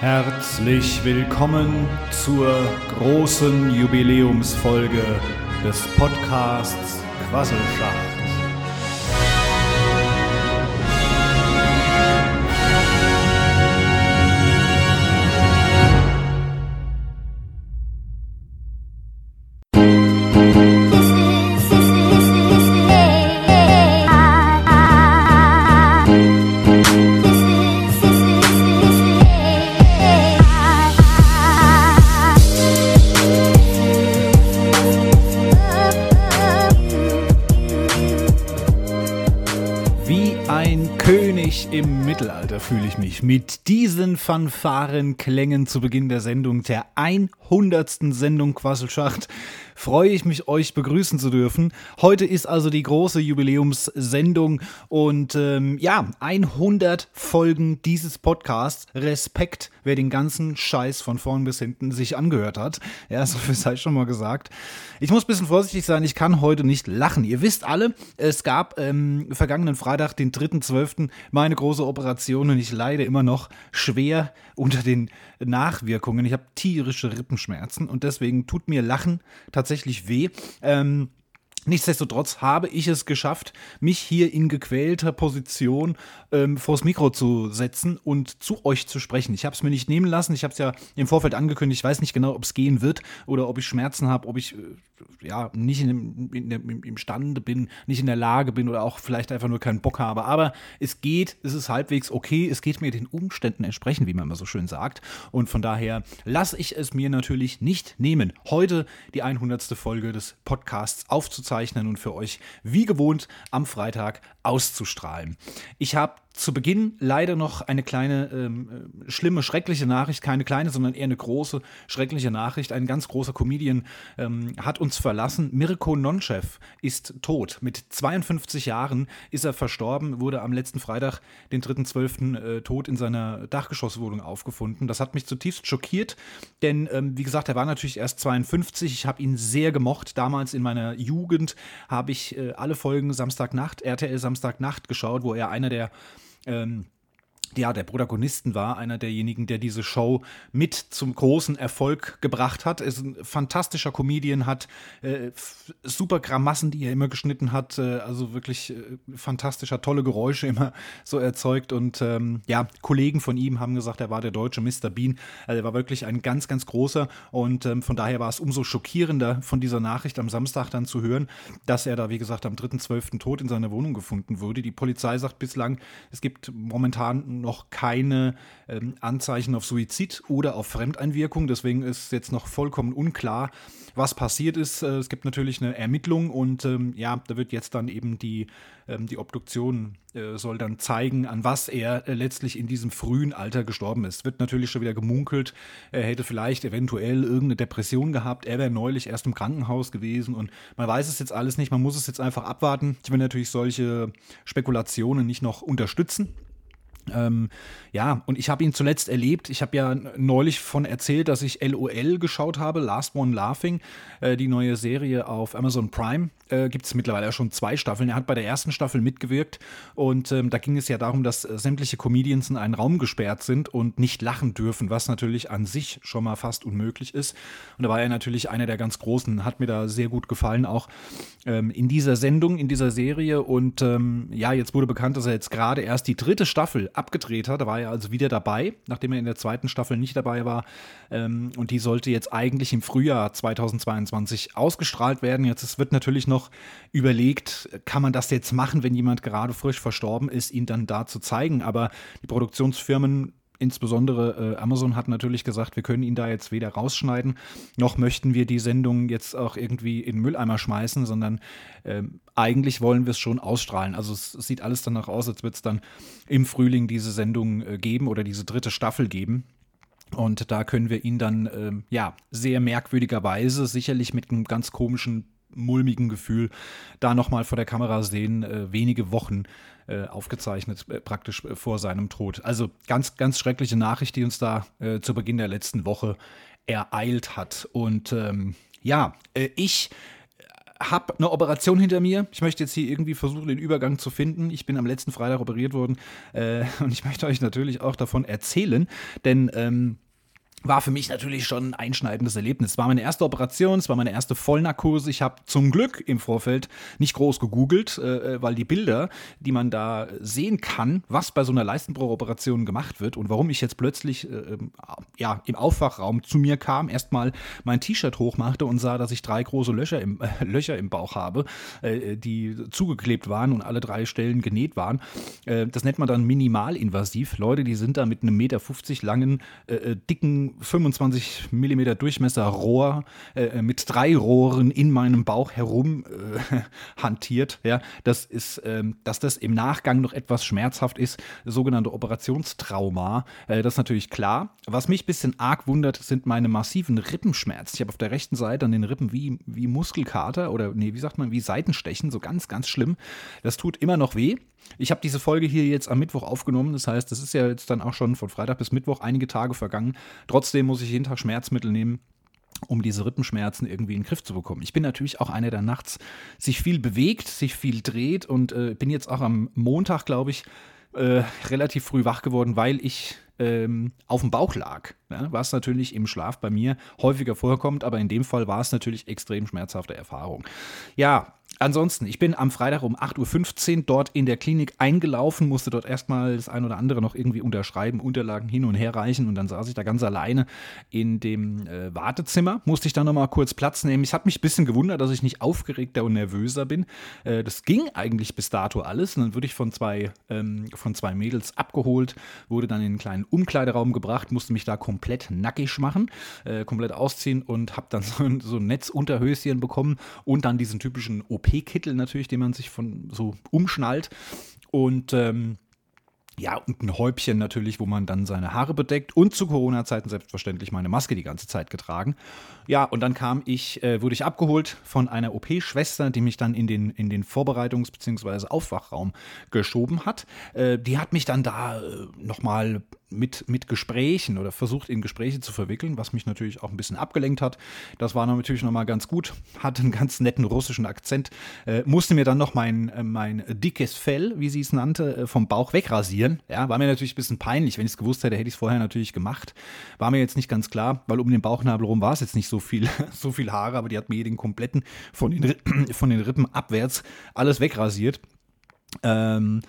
Herzlich willkommen zur großen Jubiläumsfolge des Podcasts Quasselschacht. Mit diesen Fanfarenklängen zu Beginn der Sendung, der 100. Sendung Quasselschacht. Freue ich mich, euch begrüßen zu dürfen. Heute ist also die große Jubiläumssendung und ähm, ja, 100 Folgen dieses Podcasts. Respekt, wer den ganzen Scheiß von vorn bis hinten sich angehört hat. Ja, so viel sei schon mal gesagt. Ich muss ein bisschen vorsichtig sein, ich kann heute nicht lachen. Ihr wisst alle, es gab ähm, vergangenen Freitag, den 3.12., meine große Operation und ich leide immer noch schwer unter den Nachwirkungen. Ich habe tierische Rippenschmerzen und deswegen tut mir Lachen tatsächlich weh. Ähm, Nichtsdestotrotz habe ich es geschafft, mich hier in gequälter Position ähm, vors Mikro zu setzen und zu euch zu sprechen. Ich habe es mir nicht nehmen lassen. Ich habe es ja im Vorfeld angekündigt. Ich weiß nicht genau, ob es gehen wird oder ob ich Schmerzen habe, ob ich äh, ja nicht in dem, in dem, imstande bin, nicht in der Lage bin oder auch vielleicht einfach nur keinen Bock habe. Aber es geht, es ist halbwegs okay. Es geht mir den Umständen entsprechend, wie man immer so schön sagt. Und von daher lasse ich es mir natürlich nicht nehmen, heute die 100. Folge des Podcasts aufzuzeigen und für euch wie gewohnt am Freitag auszustrahlen. Ich habe zu Beginn leider noch eine kleine, ähm, schlimme, schreckliche Nachricht, keine kleine, sondern eher eine große, schreckliche Nachricht. Ein ganz großer Comedian ähm, hat uns verlassen. Mirko Nonchev ist tot. Mit 52 Jahren ist er verstorben, wurde am letzten Freitag, den 3.12., äh, tot in seiner Dachgeschosswohnung aufgefunden. Das hat mich zutiefst schockiert, denn, ähm, wie gesagt, er war natürlich erst 52. Ich habe ihn sehr gemocht. Damals in meiner Jugend habe ich äh, alle Folgen Samstagnacht, RTL Samstagnacht geschaut, wo er einer der ähm, ja, der Protagonisten war, einer derjenigen, der diese Show mit zum großen Erfolg gebracht hat. Ist ein fantastischer Comedian, hat äh, super Grammassen, die er immer geschnitten hat, äh, also wirklich äh, fantastischer, tolle Geräusche immer so erzeugt. Und ähm, ja, Kollegen von ihm haben gesagt, er war der deutsche Mr. Bean. Also er war wirklich ein ganz, ganz großer und ähm, von daher war es umso schockierender von dieser Nachricht am Samstag dann zu hören, dass er da, wie gesagt, am 3.12. tot in seiner Wohnung gefunden wurde. Die Polizei sagt bislang, es gibt momentan noch keine ähm, Anzeichen auf Suizid oder auf Fremdeinwirkung. Deswegen ist jetzt noch vollkommen unklar, was passiert ist. Äh, es gibt natürlich eine Ermittlung und ähm, ja, da wird jetzt dann eben die, ähm, die Obduktion äh, soll dann zeigen, an was er äh, letztlich in diesem frühen Alter gestorben ist. Wird natürlich schon wieder gemunkelt, er hätte vielleicht eventuell irgendeine Depression gehabt. Er wäre neulich erst im Krankenhaus gewesen und man weiß es jetzt alles nicht. Man muss es jetzt einfach abwarten. Ich will natürlich solche Spekulationen nicht noch unterstützen. Ähm, ja, und ich habe ihn zuletzt erlebt. Ich habe ja neulich von erzählt, dass ich LOL geschaut habe, Last One Laughing, äh, die neue Serie auf Amazon Prime. Äh, Gibt es mittlerweile schon zwei Staffeln. Er hat bei der ersten Staffel mitgewirkt und ähm, da ging es ja darum, dass äh, sämtliche Comedians in einen Raum gesperrt sind und nicht lachen dürfen, was natürlich an sich schon mal fast unmöglich ist. Und da war er natürlich einer der ganz Großen, hat mir da sehr gut gefallen, auch ähm, in dieser Sendung, in dieser Serie. Und ähm, ja, jetzt wurde bekannt, dass er jetzt gerade erst die dritte Staffel abgedreht hat. Da war er also wieder dabei, nachdem er in der zweiten Staffel nicht dabei war. Ähm, und die sollte jetzt eigentlich im Frühjahr 2022 ausgestrahlt werden. Jetzt wird natürlich noch überlegt, kann man das jetzt machen, wenn jemand gerade frisch verstorben ist, ihn dann da zu zeigen. Aber die Produktionsfirmen insbesondere äh, Amazon hat natürlich gesagt, wir können ihn da jetzt weder rausschneiden, noch möchten wir die Sendung jetzt auch irgendwie in den Mülleimer schmeißen, sondern äh, eigentlich wollen wir es schon ausstrahlen. Also es, es, sieht alles danach aus, als wird es dann im Frühling diese Sendung äh, geben oder diese dritte Staffel geben. Und da können wir ihn dann, ähm, ja, sehr merkwürdigerweise, sicherlich mit einem ganz komischen mulmigen Gefühl da nochmal vor der Kamera sehen, äh, wenige Wochen äh, aufgezeichnet, äh, praktisch äh, vor seinem Tod. Also ganz, ganz schreckliche Nachricht, die uns da zu Beginn der letzten Woche ereilt hat. Und ähm, ja, ich habe eine Operation hinter mir. Ich möchte jetzt hier irgendwie versuchen, den Übergang zu finden. Ich bin am letzten Freitag operiert worden äh, und ich möchte euch natürlich auch davon erzählen, denn ähm, war für mich natürlich schon ein einschneidendes Erlebnis. Es war meine erste Operation, es war meine erste Vollnarkose. Ich habe zum Glück im Vorfeld nicht groß gegoogelt, äh, äh, weil die Bilder, die man da sehen kann, was bei so einer Leistenbruchoperation gemacht wird und warum ich jetzt plötzlich äh, ähm, ja, im Aufwachraum zu mir kam, erstmal mein T-Shirt hochmachte und sah, dass ich drei große Löcher im, äh, Löcher im Bauch habe, äh, die zugeklebt waren und alle drei Stellen genäht waren. Äh, das nennt man dann minimalinvasiv. Leute, die sind da mit einem Meter 50 langen, dicken 25 mm Durchmesser Rohr äh, mit drei Rohren in meinem Bauch herum äh, hantiert. Ja, das ist, ähm, dass das im Nachgang noch etwas schmerzhaft ist, sogenannte Operationstrauma. Äh, das ist natürlich klar. Was mich ein bisschen arg wundert, sind meine massiven Rippenschmerzen. Ich habe auf der rechten Seite an den Rippen wie, wie Muskelkater oder nee, wie sagt man, wie Seitenstechen, so ganz, ganz schlimm. Das tut immer noch weh. Ich habe diese Folge hier jetzt am Mittwoch aufgenommen. Das heißt, das ist ja jetzt dann auch schon von Freitag bis Mittwoch einige Tage vergangen. Trotzdem muss ich jeden Tag Schmerzmittel nehmen um diese Rippenschmerzen irgendwie in den Griff zu bekommen. Ich bin natürlich auch einer, der nachts sich viel bewegt, sich viel dreht und äh, bin jetzt auch am Montag, glaube ich, äh, relativ früh wach geworden, weil ich ähm, auf dem Bauch lag. Ne? Was natürlich im Schlaf bei mir häufiger vorkommt, aber in dem Fall war es natürlich extrem schmerzhafte Erfahrung. Ja, Ansonsten, ich bin am Freitag um 8.15 Uhr dort in der Klinik eingelaufen, musste dort erstmal das ein oder andere noch irgendwie unterschreiben, Unterlagen hin und her reichen und dann saß ich da ganz alleine in dem äh, Wartezimmer. Musste ich dann nochmal kurz Platz nehmen. Ich habe mich ein bisschen gewundert, dass ich nicht aufgeregter und nervöser bin. Äh, das ging eigentlich bis dato alles. Und dann wurde ich von zwei, ähm, von zwei Mädels abgeholt, wurde dann in einen kleinen Umkleideraum gebracht, musste mich da komplett nackig machen, äh, komplett ausziehen und habe dann so ein, so ein Netzunterhöschen bekommen und dann diesen typischen OP OP-Kittel natürlich, den man sich von so umschnallt. Und ähm, ja, und ein Häubchen natürlich, wo man dann seine Haare bedeckt und zu Corona-Zeiten selbstverständlich meine Maske die ganze Zeit getragen. Ja, und dann kam ich, äh, wurde ich abgeholt von einer OP-Schwester, die mich dann in den, in den Vorbereitungs- bzw. Aufwachraum geschoben hat. Äh, die hat mich dann da äh, nochmal mit, mit Gesprächen oder versucht in Gespräche zu verwickeln, was mich natürlich auch ein bisschen abgelenkt hat. Das war natürlich nochmal ganz gut, hatte einen ganz netten russischen Akzent, äh, musste mir dann noch mein, äh, mein dickes Fell, wie sie es nannte, äh, vom Bauch wegrasieren. Ja, war mir natürlich ein bisschen peinlich, wenn ich es gewusst hätte, hätte ich es vorher natürlich gemacht. War mir jetzt nicht ganz klar, weil um den Bauchnabel rum war es jetzt nicht so viel, so viel Haare, aber die hat mir den kompletten von den, von den Rippen abwärts alles wegrasiert. Ähm,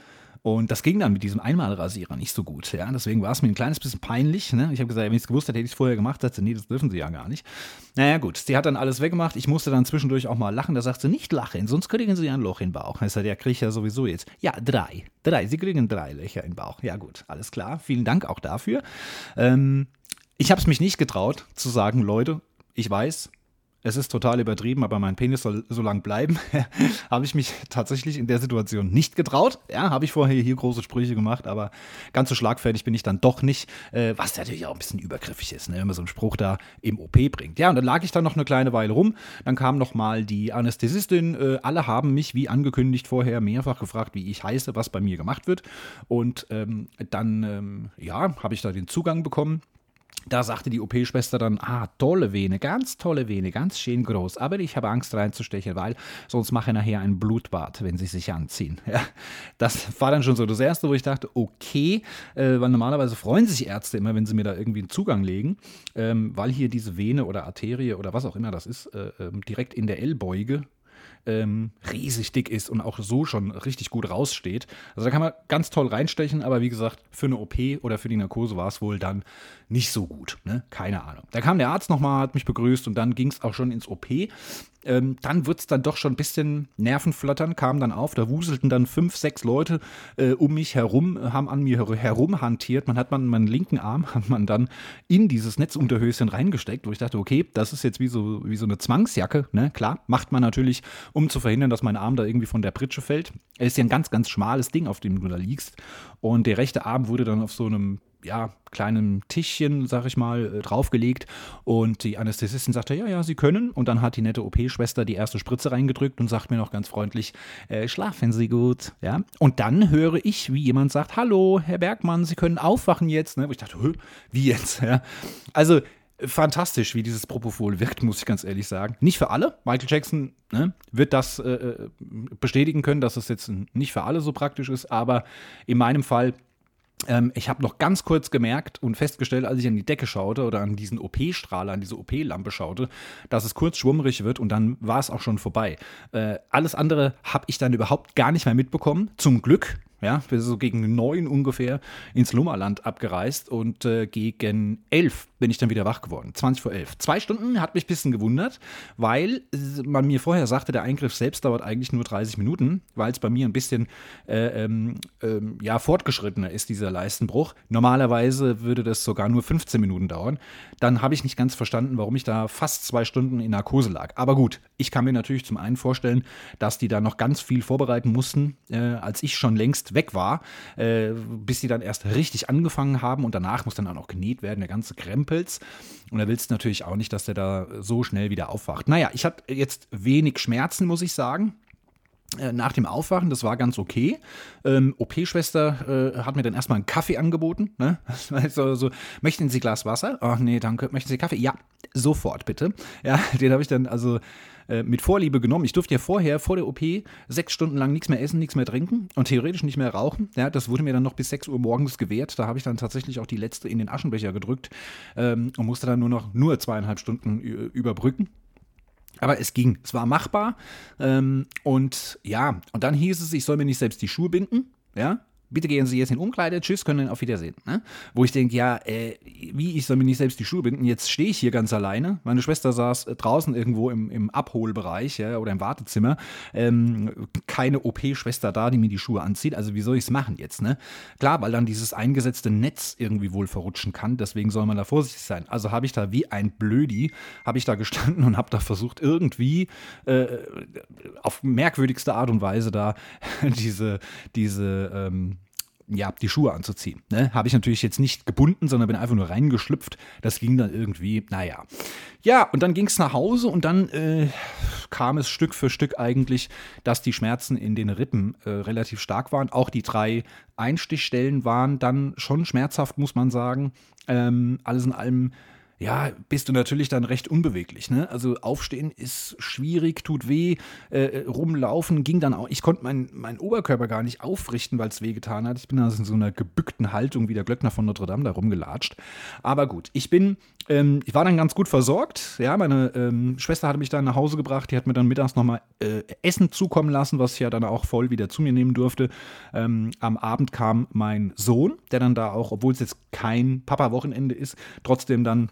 und das ging dann mit diesem Einmalrasierer nicht so gut. Ja? Deswegen war es mir ein kleines bisschen peinlich. Ne? Ich habe gesagt, wenn ich es gewusst hätte, hätte ich es vorher gemacht. Sagte, nee, das dürfen sie ja gar nicht. Naja, gut. Sie hat dann alles weggemacht. Ich musste dann zwischendurch auch mal lachen. Da sagt sie, nicht lachen, sonst kriegen sie ein Loch im Bauch. Ich sagte, ja, kriege ich ja sowieso jetzt. Ja, drei. Drei. Sie kriegen drei Löcher im Bauch. Ja, gut. Alles klar. Vielen Dank auch dafür. Ähm, ich habe es mich nicht getraut zu sagen, Leute, ich weiß, es ist total übertrieben, aber mein Penis soll so lang bleiben, habe ich mich tatsächlich in der Situation nicht getraut. Ja, habe ich vorher hier große Sprüche gemacht, aber ganz so schlagfertig bin ich dann doch nicht, äh, was natürlich auch ein bisschen übergriffig ist, ne, wenn man so einen Spruch da im OP bringt. Ja, und dann lag ich dann noch eine kleine Weile rum, dann kam noch mal die Anästhesistin, äh, alle haben mich, wie angekündigt vorher, mehrfach gefragt, wie ich heiße, was bei mir gemacht wird und ähm, dann, ähm, ja, habe ich da den Zugang bekommen da sagte die OP-Schwester dann, ah, tolle Vene, ganz tolle Vene, ganz schön groß, aber ich habe Angst reinzustechen, weil sonst mache ich nachher ein Blutbad, wenn sie sich anziehen. Ja, das war dann schon so das Erste, wo ich dachte, okay, äh, weil normalerweise freuen sich Ärzte immer, wenn sie mir da irgendwie einen Zugang legen, ähm, weil hier diese Vene oder Arterie oder was auch immer das ist, äh, äh, direkt in der Ellbeuge ähm, riesig dick ist und auch so schon richtig gut raussteht. Also da kann man ganz toll reinstechen, aber wie gesagt, für eine OP oder für die Narkose war es wohl dann nicht so gut. Ne? Keine Ahnung. Da kam der Arzt nochmal, hat mich begrüßt und dann ging es auch schon ins OP. Ähm, dann wird es dann doch schon ein bisschen Nervenflattern, kam dann auf. Da wuselten dann fünf, sechs Leute äh, um mich herum, haben an mir herumhantiert. Man hat man meinen linken Arm hat man dann in dieses Netzunterhöschen reingesteckt, wo ich dachte, okay, das ist jetzt wie so, wie so eine Zwangsjacke. Ne? Klar, macht man natürlich, um zu verhindern, dass mein Arm da irgendwie von der Pritsche fällt. Es ist ja ein ganz, ganz schmales Ding, auf dem du da liegst. Und der rechte Arm wurde dann auf so einem ja, kleinem Tischchen, sag ich mal, äh, draufgelegt. Und die Anästhesistin sagte, ja, ja, Sie können. Und dann hat die nette OP-Schwester die erste Spritze reingedrückt und sagt mir noch ganz freundlich, äh, schlafen Sie gut. Ja. Und dann höre ich, wie jemand sagt, hallo, Herr Bergmann, Sie können aufwachen jetzt. Ne? Wo ich dachte, wie jetzt? Ja. Also fantastisch, wie dieses Propofol wirkt, muss ich ganz ehrlich sagen. Nicht für alle. Michael Jackson ne, wird das äh, äh bestätigen können, dass es jetzt nicht für alle so praktisch ist, aber in meinem Fall ähm, ich habe noch ganz kurz gemerkt und festgestellt, als ich an die Decke schaute oder an diesen OP-Strahler, an diese OP-Lampe schaute, dass es kurz schwummrig wird und dann war es auch schon vorbei. Äh, alles andere habe ich dann überhaupt gar nicht mehr mitbekommen. Zum Glück, ja, wir sind so gegen neun ungefähr ins Lummerland abgereist und äh, gegen elf bin ich dann wieder wach geworden. 20 vor elf. Zwei Stunden hat mich ein bisschen gewundert, weil man mir vorher sagte, der Eingriff selbst dauert eigentlich nur 30 Minuten, weil es bei mir ein bisschen äh, ähm, ähm, ja, fortgeschrittener ist, dieser Leistenbruch. Normalerweise würde das sogar nur 15 Minuten dauern. Dann habe ich nicht ganz verstanden, warum ich da fast zwei Stunden in Narkose lag. Aber gut, ich kann mir natürlich zum einen vorstellen, dass die da noch ganz viel vorbereiten mussten, äh, als ich schon längst weg war, äh, bis sie dann erst richtig angefangen haben und danach muss dann auch genäht werden, der ganze Krempels. Und da willst du natürlich auch nicht, dass der da so schnell wieder aufwacht. Naja, ich hatte jetzt wenig Schmerzen, muss ich sagen nach dem Aufwachen, das war ganz okay. Ähm, OP-Schwester äh, hat mir dann erstmal einen Kaffee angeboten. Ne? Also, so, möchten Sie Glas Wasser? Ach nee, danke. Möchten Sie Kaffee? Ja, sofort bitte. Ja, den habe ich dann also äh, mit Vorliebe genommen. Ich durfte ja vorher, vor der OP, sechs Stunden lang nichts mehr essen, nichts mehr trinken und theoretisch nicht mehr rauchen. Ja, das wurde mir dann noch bis 6 Uhr morgens gewährt. Da habe ich dann tatsächlich auch die letzte in den Aschenbecher gedrückt ähm, und musste dann nur noch nur zweieinhalb Stunden überbrücken. Aber es ging, es war machbar. Ähm, und ja, und dann hieß es, ich soll mir nicht selbst die Schuhe binden. Ja, bitte gehen Sie jetzt in Umkleide, tschüss, können auf Wiedersehen. Ne? Wo ich denke, ja, äh, wie, ich soll mir nicht selbst die Schuhe binden, jetzt stehe ich hier ganz alleine. Meine Schwester saß äh, draußen irgendwo im, im Abholbereich ja, oder im Wartezimmer. Ähm, keine OP-Schwester da, die mir die Schuhe anzieht. Also wie soll ich es machen jetzt? Ne? Klar, weil dann dieses eingesetzte Netz irgendwie wohl verrutschen kann, deswegen soll man da vorsichtig sein. Also habe ich da wie ein Blödi, habe ich da gestanden und habe da versucht, irgendwie äh, auf merkwürdigste Art und Weise da diese, diese ähm, ja, die Schuhe anzuziehen. Ne? Habe ich natürlich jetzt nicht gebunden, sondern bin einfach nur reingeschlüpft. Das ging dann irgendwie, naja. Ja, und dann ging es nach Hause und dann äh, kam es Stück für Stück eigentlich, dass die Schmerzen in den Rippen äh, relativ stark waren. Auch die drei Einstichstellen waren dann schon schmerzhaft, muss man sagen. Ähm, alles in allem ja, bist du natürlich dann recht unbeweglich. Ne? Also aufstehen ist schwierig, tut weh, äh, rumlaufen ging dann auch. Ich konnte meinen mein Oberkörper gar nicht aufrichten, weil es weh getan hat. Ich bin also in so einer gebückten Haltung wie der Glöckner von Notre Dame da rumgelatscht. Aber gut, ich bin, ähm, ich war dann ganz gut versorgt. Ja, meine ähm, Schwester hatte mich dann nach Hause gebracht. Die hat mir dann mittags nochmal äh, Essen zukommen lassen, was ich ja dann auch voll wieder zu mir nehmen durfte. Ähm, am Abend kam mein Sohn, der dann da auch, obwohl es jetzt kein Papa-Wochenende ist, trotzdem dann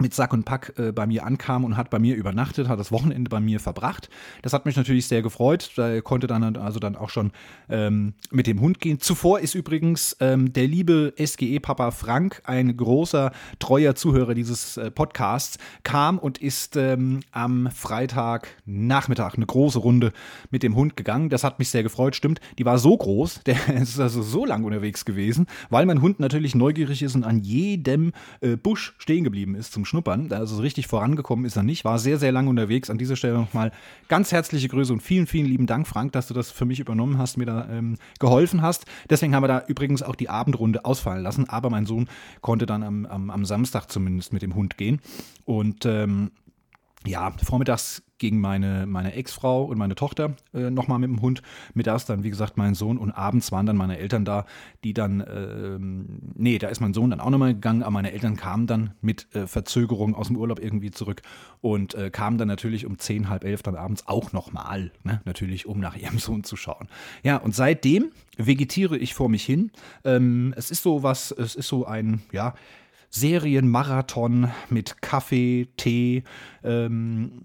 mit Sack und Pack äh, bei mir ankam und hat bei mir übernachtet, hat das Wochenende bei mir verbracht. Das hat mich natürlich sehr gefreut. Da konnte dann also dann auch schon ähm, mit dem Hund gehen. Zuvor ist übrigens ähm, der liebe SGE-Papa Frank, ein großer, treuer Zuhörer dieses äh, Podcasts, kam und ist ähm, am Freitagnachmittag eine große Runde mit dem Hund gegangen. Das hat mich sehr gefreut, stimmt. Die war so groß, der ist also so lang unterwegs gewesen, weil mein Hund natürlich neugierig ist und an jedem äh, Busch stehen geblieben ist zum Schnuppern. Also richtig vorangekommen ist er nicht. War sehr, sehr lange unterwegs. An dieser Stelle nochmal ganz herzliche Grüße und vielen, vielen lieben Dank, Frank, dass du das für mich übernommen hast, mir da ähm, geholfen hast. Deswegen haben wir da übrigens auch die Abendrunde ausfallen lassen. Aber mein Sohn konnte dann am, am, am Samstag zumindest mit dem Hund gehen. Und ähm, ja, vormittags gegen meine, meine Ex-Frau und meine Tochter äh, nochmal mit dem Hund. Mittags dann, wie gesagt, mein Sohn und abends waren dann meine Eltern da, die dann, ähm, nee, da ist mein Sohn dann auch nochmal gegangen, aber meine Eltern kamen dann mit äh, Verzögerung aus dem Urlaub irgendwie zurück und äh, kamen dann natürlich um zehn, halb elf dann abends auch nochmal, ne? natürlich, um nach ihrem Sohn zu schauen. Ja, und seitdem vegetiere ich vor mich hin. Ähm, es ist so was, es ist so ein, ja, Serienmarathon mit Kaffee, Tee, ähm,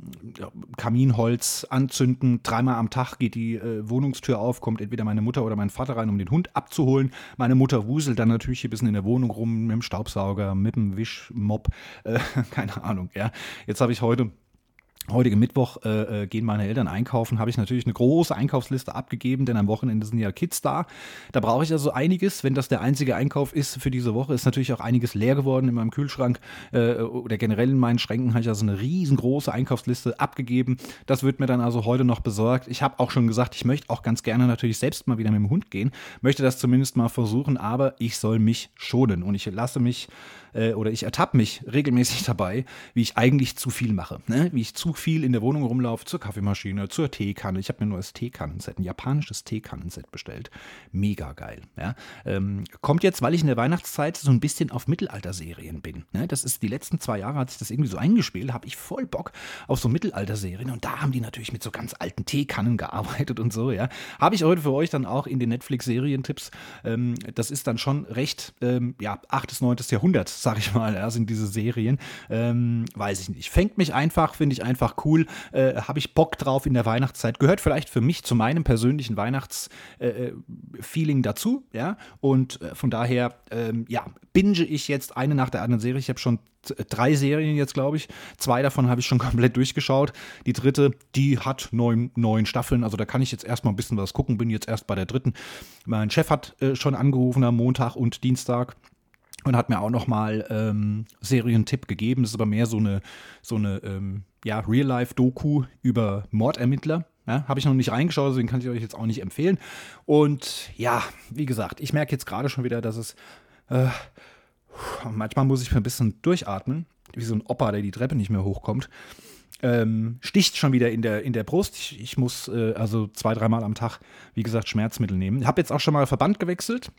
Kaminholz anzünden. Dreimal am Tag geht die äh, Wohnungstür auf, kommt entweder meine Mutter oder mein Vater rein, um den Hund abzuholen. Meine Mutter wuselt dann natürlich hier ein bisschen in der Wohnung rum mit dem Staubsauger, mit dem Wischmob, äh, keine Ahnung. Ja. Jetzt habe ich heute Heutige Mittwoch äh, äh, gehen meine Eltern einkaufen, habe ich natürlich eine große Einkaufsliste abgegeben, denn am Wochenende sind ja Kids da. Da brauche ich also einiges. Wenn das der einzige Einkauf ist für diese Woche, ist natürlich auch einiges leer geworden in meinem Kühlschrank äh, oder generell in meinen Schränken habe ich also eine riesengroße Einkaufsliste abgegeben. Das wird mir dann also heute noch besorgt. Ich habe auch schon gesagt, ich möchte auch ganz gerne natürlich selbst mal wieder mit dem Hund gehen, möchte das zumindest mal versuchen, aber ich soll mich schonen und ich lasse mich äh, oder ich ertappe mich regelmäßig dabei, wie ich eigentlich zu viel mache. Ne? Wie ich zu viel in der Wohnung rumlaufe, zur Kaffeemaschine, zur Teekanne. Ich habe mir nur das Teekannenset, ein japanisches Teekannenset bestellt. Mega geil. Ja? Ähm, kommt jetzt, weil ich in der Weihnachtszeit so ein bisschen auf Mittelalterserien bin. Ne? Das ist die letzten zwei Jahre, hat sich das irgendwie so eingespielt, habe ich voll Bock auf so Mittelalterserien. Und da haben die natürlich mit so ganz alten Teekannen gearbeitet und so. Ja? Habe ich heute für euch dann auch in den Netflix-Serientipps. Ähm, das ist dann schon recht, ähm, ja, 8. bis 9. Jahrhundert sag ich mal, ja, sind diese Serien. Ähm, weiß ich nicht. Fängt mich einfach, finde ich einfach cool. Äh, Habe ich Bock drauf in der Weihnachtszeit. Gehört vielleicht für mich zu meinem persönlichen Weihnachtsfeeling äh, dazu, ja. Und äh, von daher, ähm, ja, binge ich jetzt eine nach der anderen Serie. Ich habe schon drei Serien jetzt, glaube ich. Zwei davon habe ich schon komplett durchgeschaut. Die dritte, die hat neun, neun Staffeln. Also da kann ich jetzt erstmal ein bisschen was gucken. Bin jetzt erst bei der dritten. Mein Chef hat äh, schon angerufen am Montag und Dienstag und hat mir auch nochmal ähm, Serientipp gegeben. Das ist aber mehr so eine, so eine ähm, ja, Real-Life-Doku über Mordermittler. Ja, Habe ich noch nicht reingeschaut, deswegen kann ich euch jetzt auch nicht empfehlen. Und ja, wie gesagt, ich merke jetzt gerade schon wieder, dass es äh, manchmal muss ich mir ein bisschen durchatmen, wie so ein Opa, der die Treppe nicht mehr hochkommt. Ähm, sticht schon wieder in der, in der Brust. Ich, ich muss äh, also zwei, dreimal am Tag, wie gesagt, Schmerzmittel nehmen. Habe jetzt auch schon mal Verband gewechselt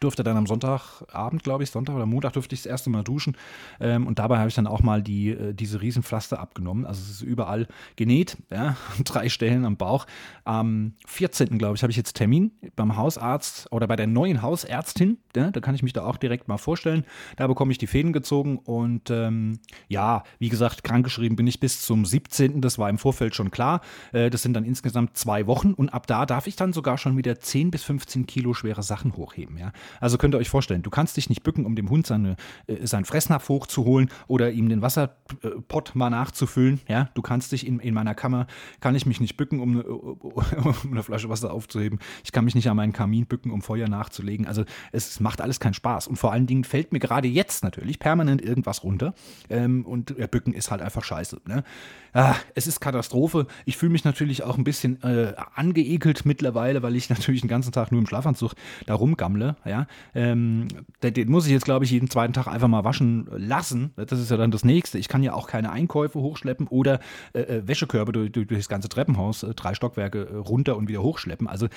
durfte dann am Sonntagabend, glaube ich, Sonntag oder Montag durfte ich das erste Mal duschen. Ähm, und dabei habe ich dann auch mal die, äh, diese Riesenpflaster abgenommen. Also es ist überall genäht, ja, drei Stellen am Bauch. Am 14. glaube ich, habe ich jetzt Termin beim Hausarzt oder bei der neuen Hausärztin. Ja, da kann ich mich da auch direkt mal vorstellen. Da bekomme ich die Fäden gezogen und ähm, ja, wie gesagt, krankgeschrieben bin ich bis zum 17. Das war im Vorfeld schon klar. Äh, das sind dann insgesamt zwei Wochen und ab da darf ich dann sogar schon wieder 10 bis 15 Kilo schwere Sachen hochheben. Ja. Also könnt ihr euch vorstellen, du kannst dich nicht bücken, um dem Hund seine, äh, seinen Fressnapf hochzuholen oder ihm den Wasserpott mal nachzufüllen. Ja, du kannst dich in, in meiner Kammer, kann ich mich nicht bücken, um, um eine Flasche Wasser aufzuheben. Ich kann mich nicht an meinen Kamin bücken, um Feuer nachzulegen. Also es macht alles keinen Spaß. Und vor allen Dingen fällt mir gerade jetzt natürlich permanent irgendwas runter. Ähm, und ja, Bücken ist halt einfach scheiße. Ne? Ah, es ist Katastrophe. Ich fühle mich natürlich auch ein bisschen äh, angeekelt mittlerweile, weil ich natürlich den ganzen Tag nur im Schlafanzug da rumgammle. Ja? Ähm, den, muss ich jetzt, glaube ich, jeden zweiten Tag einfach mal waschen lassen. Das ist ja dann das Nächste. Ich kann ja auch keine Einkäufe hochschleppen oder äh, äh Wäschekörbe durch, durch, das ganze Treppenhaus, äh, drei Stockwerke äh, runter und wieder hochschleppen. Also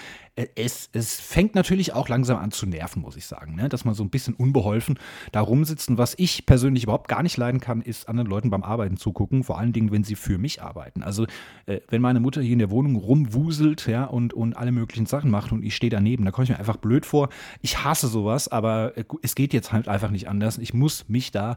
es, es fängt natürlich auch langsam an zu nerven, muss ich sagen. Ne? Dass man so ein bisschen unbeholfen da rumsitzt. Und was ich persönlich überhaupt gar nicht leiden kann, ist anderen Leuten beim Arbeiten zugucken. Vor allen Dingen, wenn sie für mich arbeiten. Also wenn meine Mutter hier in der Wohnung rumwuselt ja, und, und alle möglichen Sachen macht und ich stehe daneben, da komme ich mir einfach blöd vor. Ich hasse sowas, aber äh, es geht jetzt halt einfach nicht anders. Ich muss mich da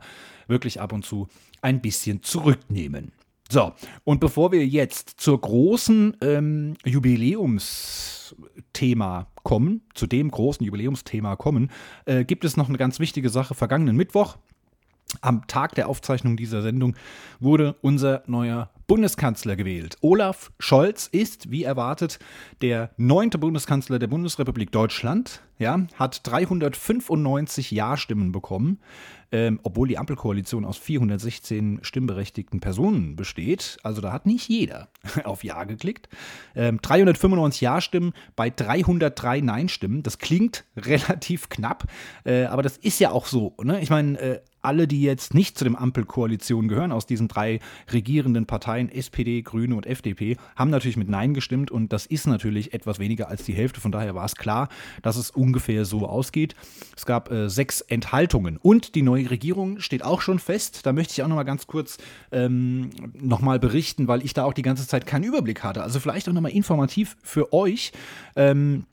wirklich ab und zu ein bisschen zurücknehmen. So, und bevor wir jetzt zur großen ähm, Jubiläumsthema kommen, zu dem großen Jubiläumsthema kommen, äh, gibt es noch eine ganz wichtige Sache. Vergangenen Mittwoch am Tag der Aufzeichnung dieser Sendung wurde unser neuer Bundeskanzler gewählt. Olaf Scholz ist, wie erwartet, der neunte Bundeskanzler der Bundesrepublik Deutschland. Ja, hat 395 Ja-Stimmen bekommen, ähm, obwohl die Ampelkoalition aus 416 stimmberechtigten Personen besteht. Also da hat nicht jeder auf Ja geklickt. Ähm, 395 Ja-Stimmen bei 303 Nein-Stimmen. Das klingt relativ knapp, äh, aber das ist ja auch so. Ne? Ich meine, äh, alle, die jetzt nicht zu dem Ampelkoalition gehören, aus diesen drei regierenden Parteien, SPD, Grüne und FDP, haben natürlich mit Nein gestimmt und das ist natürlich etwas weniger als die Hälfte. Von daher war es klar, dass es ungefähr so ausgeht. Es gab äh, sechs Enthaltungen und die neue Regierung steht auch schon fest. Da möchte ich auch noch mal ganz kurz ähm, noch berichten, weil ich da auch die ganze Zeit keinen Überblick hatte. Also vielleicht auch noch mal informativ für euch. Ähm,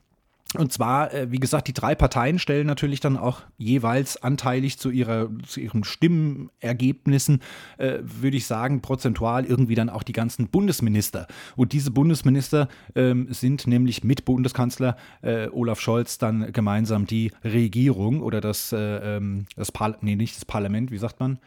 und zwar, äh, wie gesagt, die drei Parteien stellen natürlich dann auch jeweils anteilig zu, ihrer, zu ihren Stimmenergebnissen, äh, würde ich sagen, prozentual irgendwie dann auch die ganzen Bundesminister. Und diese Bundesminister ähm, sind nämlich mit Bundeskanzler äh, Olaf Scholz dann gemeinsam die Regierung oder das, äh, ähm, das Parlament, nee, nicht das Parlament, wie sagt man?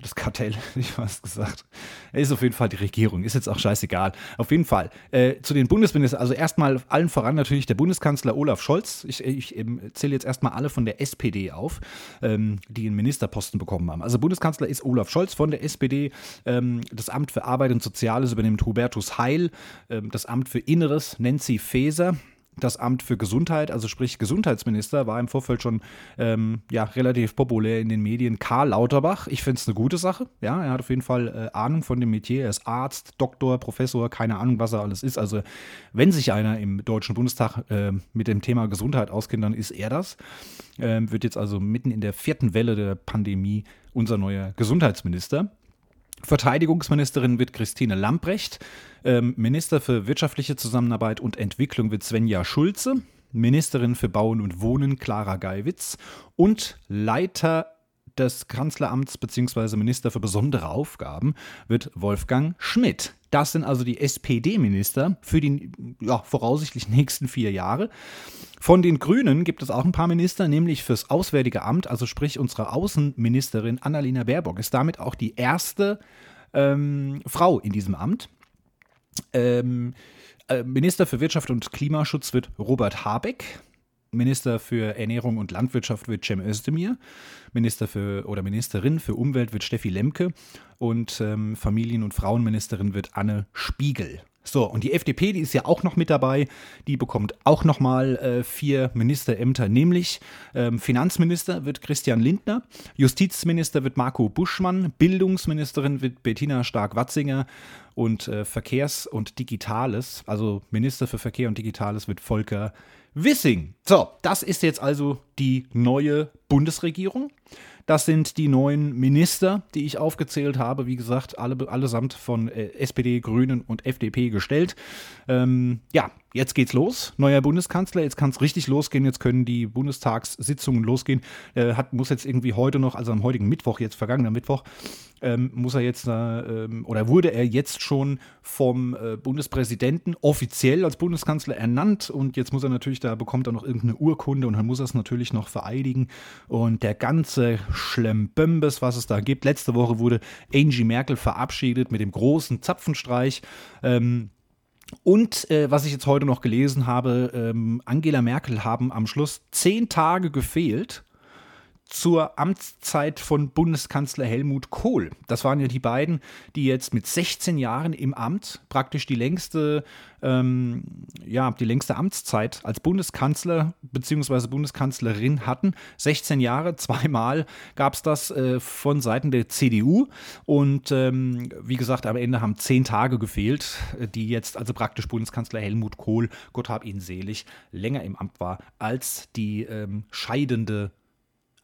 Das Kartell, ich was gesagt. Ist auf jeden Fall die Regierung, ist jetzt auch scheißegal. Auf jeden Fall. Äh, zu den Bundesministern, also erstmal allen voran natürlich der Bundeskanzler Olaf Scholz. Ich, ich ähm, zähle jetzt erstmal alle von der SPD auf, ähm, die einen Ministerposten bekommen haben. Also Bundeskanzler ist Olaf Scholz von der SPD. Ähm, das Amt für Arbeit und Soziales übernimmt Hubertus Heil. Ähm, das Amt für Inneres Nancy Faeser das Amt für Gesundheit, also sprich Gesundheitsminister, war im Vorfeld schon ähm, ja, relativ populär in den Medien. Karl Lauterbach, ich finde es eine gute Sache. Ja, er hat auf jeden Fall äh, Ahnung von dem Metier. Er ist Arzt, Doktor, Professor, keine Ahnung, was er alles ist. Also, wenn sich einer im Deutschen Bundestag äh, mit dem Thema Gesundheit auskennt, dann ist er das. Ähm, wird jetzt also mitten in der vierten Welle der Pandemie unser neuer Gesundheitsminister. Verteidigungsministerin wird Christine Lamprecht, ähm, Minister für wirtschaftliche Zusammenarbeit und Entwicklung wird Svenja Schulze, Ministerin für Bauen und Wohnen Clara Geiwitz und Leiter des Kanzleramts bzw. Minister für besondere Aufgaben wird Wolfgang Schmidt. Das sind also die SPD-Minister für die ja, voraussichtlich nächsten vier Jahre. Von den Grünen gibt es auch ein paar Minister, nämlich fürs Auswärtige Amt, also sprich unsere Außenministerin Annalena Baerbock ist damit auch die erste ähm, Frau in diesem Amt. Ähm, äh, Minister für Wirtschaft und Klimaschutz wird Robert Habeck. Minister für Ernährung und Landwirtschaft wird Cem Özdemir, Minister für oder Ministerin für Umwelt wird Steffi Lemke und ähm, Familien- und Frauenministerin wird Anne Spiegel. So, und die FDP, die ist ja auch noch mit dabei, die bekommt auch nochmal äh, vier Ministerämter, nämlich ähm, Finanzminister wird Christian Lindner, Justizminister wird Marco Buschmann, Bildungsministerin wird Bettina Stark-Watzinger und äh, Verkehrs- und Digitales, also Minister für Verkehr und Digitales wird Volker Wissing. So, das ist jetzt also die neue Bundesregierung. Das sind die neuen Minister, die ich aufgezählt habe. Wie gesagt, alle, allesamt von äh, SPD, Grünen und FDP gestellt. Ähm, ja, jetzt geht's los. Neuer Bundeskanzler, jetzt kann es richtig losgehen. Jetzt können die Bundestagssitzungen losgehen. Äh, hat, muss jetzt irgendwie heute noch, also am heutigen Mittwoch, jetzt vergangener Mittwoch, ähm, muss er jetzt äh, oder wurde er jetzt schon vom äh, Bundespräsidenten offiziell als Bundeskanzler ernannt und jetzt muss er natürlich, da bekommt er noch irgendeine Urkunde und dann muss er es natürlich noch vereidigen und der ganze Schlembömbes, was es da gibt. Letzte Woche wurde Angie Merkel verabschiedet mit dem großen Zapfenstreich. Ähm, und äh, was ich jetzt heute noch gelesen habe, ähm, Angela Merkel haben am Schluss zehn Tage gefehlt zur Amtszeit von Bundeskanzler Helmut Kohl. Das waren ja die beiden, die jetzt mit 16 Jahren im Amt praktisch die längste, ähm, ja, die längste Amtszeit als Bundeskanzler bzw. Bundeskanzlerin hatten. 16 Jahre, zweimal gab es das äh, von Seiten der CDU. Und ähm, wie gesagt, am Ende haben zehn Tage gefehlt, die jetzt also praktisch Bundeskanzler Helmut Kohl, Gott hab ihn selig, länger im Amt war als die ähm, scheidende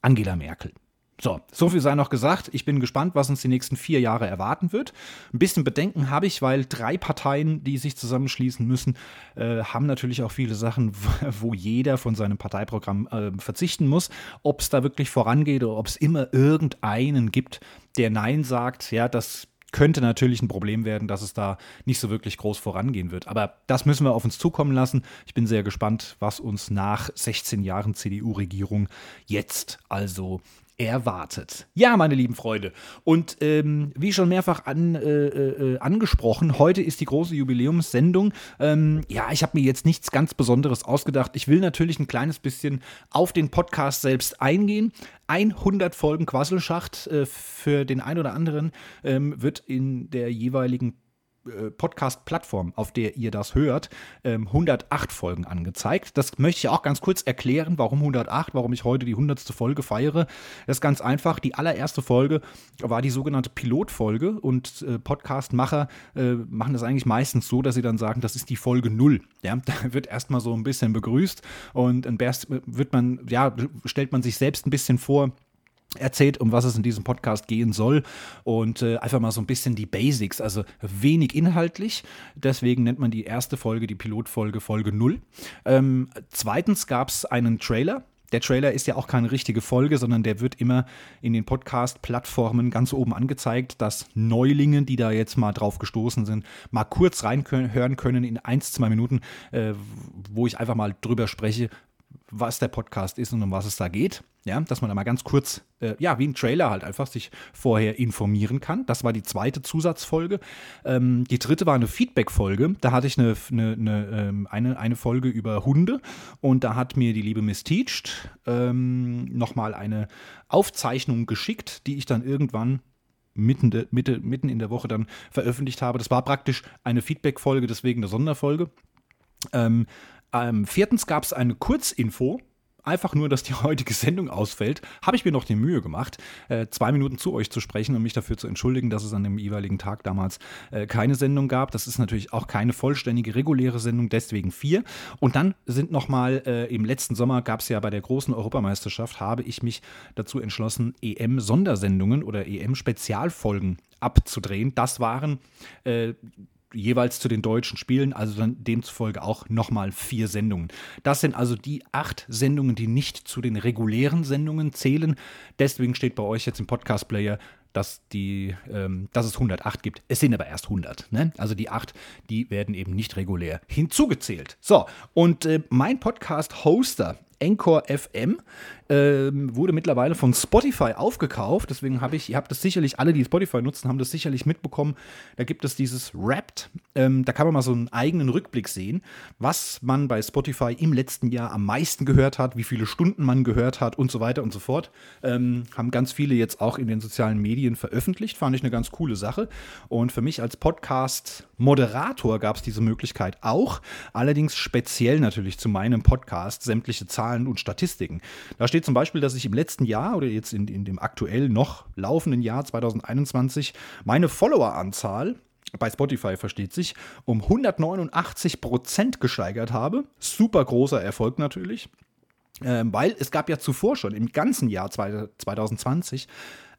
Angela Merkel. So, so viel sei noch gesagt. Ich bin gespannt, was uns die nächsten vier Jahre erwarten wird. Ein bisschen Bedenken habe ich, weil drei Parteien, die sich zusammenschließen müssen, äh, haben natürlich auch viele Sachen, wo jeder von seinem Parteiprogramm äh, verzichten muss. Ob es da wirklich vorangeht oder ob es immer irgendeinen gibt, der Nein sagt, ja, das könnte natürlich ein Problem werden, dass es da nicht so wirklich groß vorangehen wird. Aber das müssen wir auf uns zukommen lassen. Ich bin sehr gespannt, was uns nach 16 Jahren CDU-Regierung jetzt also erwartet. Ja, meine lieben Freunde. Und ähm, wie schon mehrfach an, äh, äh, angesprochen, heute ist die große Jubiläumssendung. Ähm, ja, ich habe mir jetzt nichts ganz Besonderes ausgedacht. Ich will natürlich ein kleines bisschen auf den Podcast selbst eingehen. 100 Folgen Quasselschacht äh, für den einen oder anderen ähm, wird in der jeweiligen äh, Podcast-Plattform, auf der ihr das hört, 108 ähm, Folgen angezeigt. Das möchte ich auch ganz kurz erklären, warum 108, warum ich heute die 100. Folge feiere. Das ist ganz einfach. Die allererste Folge war die sogenannte Pilotfolge und äh, Podcast-Macher äh, machen das eigentlich meistens so, dass sie dann sagen, das ist die Folge 0. Ja, da wird erstmal so ein bisschen begrüßt und dann wird man, ja, stellt man sich selbst ein bisschen vor, erzählt, um was es in diesem Podcast gehen soll und äh, einfach mal so ein bisschen die Basics, also wenig inhaltlich. Deswegen nennt man die erste Folge, die Pilotfolge, Folge 0. Ähm, zweitens gab es einen Trailer. Der Trailer ist ja auch keine richtige Folge, sondern der wird immer in den Podcast-Plattformen ganz oben angezeigt, dass Neulinge, die da jetzt mal drauf gestoßen sind, mal kurz reinhören können in ein, zwei Minuten, äh, wo ich einfach mal drüber spreche, was der Podcast ist und um was es da geht. Ja, dass man da mal ganz kurz, äh, ja, wie ein Trailer halt einfach sich vorher informieren kann. Das war die zweite Zusatzfolge. Ähm, die dritte war eine Feedback-Folge. Da hatte ich eine, eine, ähm, eine, eine, Folge über Hunde und da hat mir die liebe Miss Teached ähm, nochmal eine Aufzeichnung geschickt, die ich dann irgendwann mitten, de, Mitte, mitten in der Woche dann veröffentlicht habe. Das war praktisch eine Feedback-Folge, deswegen eine Sonderfolge. Ähm, ähm, viertens gab es eine Kurzinfo einfach nur, dass die heutige Sendung ausfällt, habe ich mir noch die Mühe gemacht, äh, zwei Minuten zu euch zu sprechen und mich dafür zu entschuldigen, dass es an dem jeweiligen Tag damals äh, keine Sendung gab. Das ist natürlich auch keine vollständige reguläre Sendung, deswegen vier. Und dann sind nochmal äh, im letzten Sommer gab es ja bei der großen Europameisterschaft, habe ich mich dazu entschlossen, EM-Sondersendungen oder EM-Spezialfolgen abzudrehen. Das waren äh, jeweils zu den deutschen Spielen, also dann demzufolge auch nochmal vier Sendungen. Das sind also die acht Sendungen, die nicht zu den regulären Sendungen zählen. Deswegen steht bei euch jetzt im Podcast-Player dass, die, ähm, dass es 108 gibt. Es sind aber erst 100. Ne? Also die 8, die werden eben nicht regulär hinzugezählt. So, und äh, mein Podcast-Hoster Anchor FM ähm, wurde mittlerweile von Spotify aufgekauft. Deswegen habe ich, ihr habt das sicherlich, alle, die Spotify nutzen, haben das sicherlich mitbekommen. Da gibt es dieses Wrapped. Ähm, da kann man mal so einen eigenen Rückblick sehen, was man bei Spotify im letzten Jahr am meisten gehört hat, wie viele Stunden man gehört hat und so weiter und so fort. Ähm, haben ganz viele jetzt auch in den sozialen Medien veröffentlicht. Fand ich eine ganz coole Sache. Und für mich als Podcast-Moderator gab es diese Möglichkeit auch. Allerdings speziell natürlich zu meinem Podcast sämtliche Zahlen und Statistiken. Da steht zum Beispiel, dass ich im letzten Jahr oder jetzt in, in dem aktuell noch laufenden Jahr 2021 meine Followeranzahl bei Spotify versteht sich, um 189 Prozent gesteigert habe. Super großer Erfolg natürlich. Ähm, weil es gab ja zuvor schon im ganzen Jahr 2020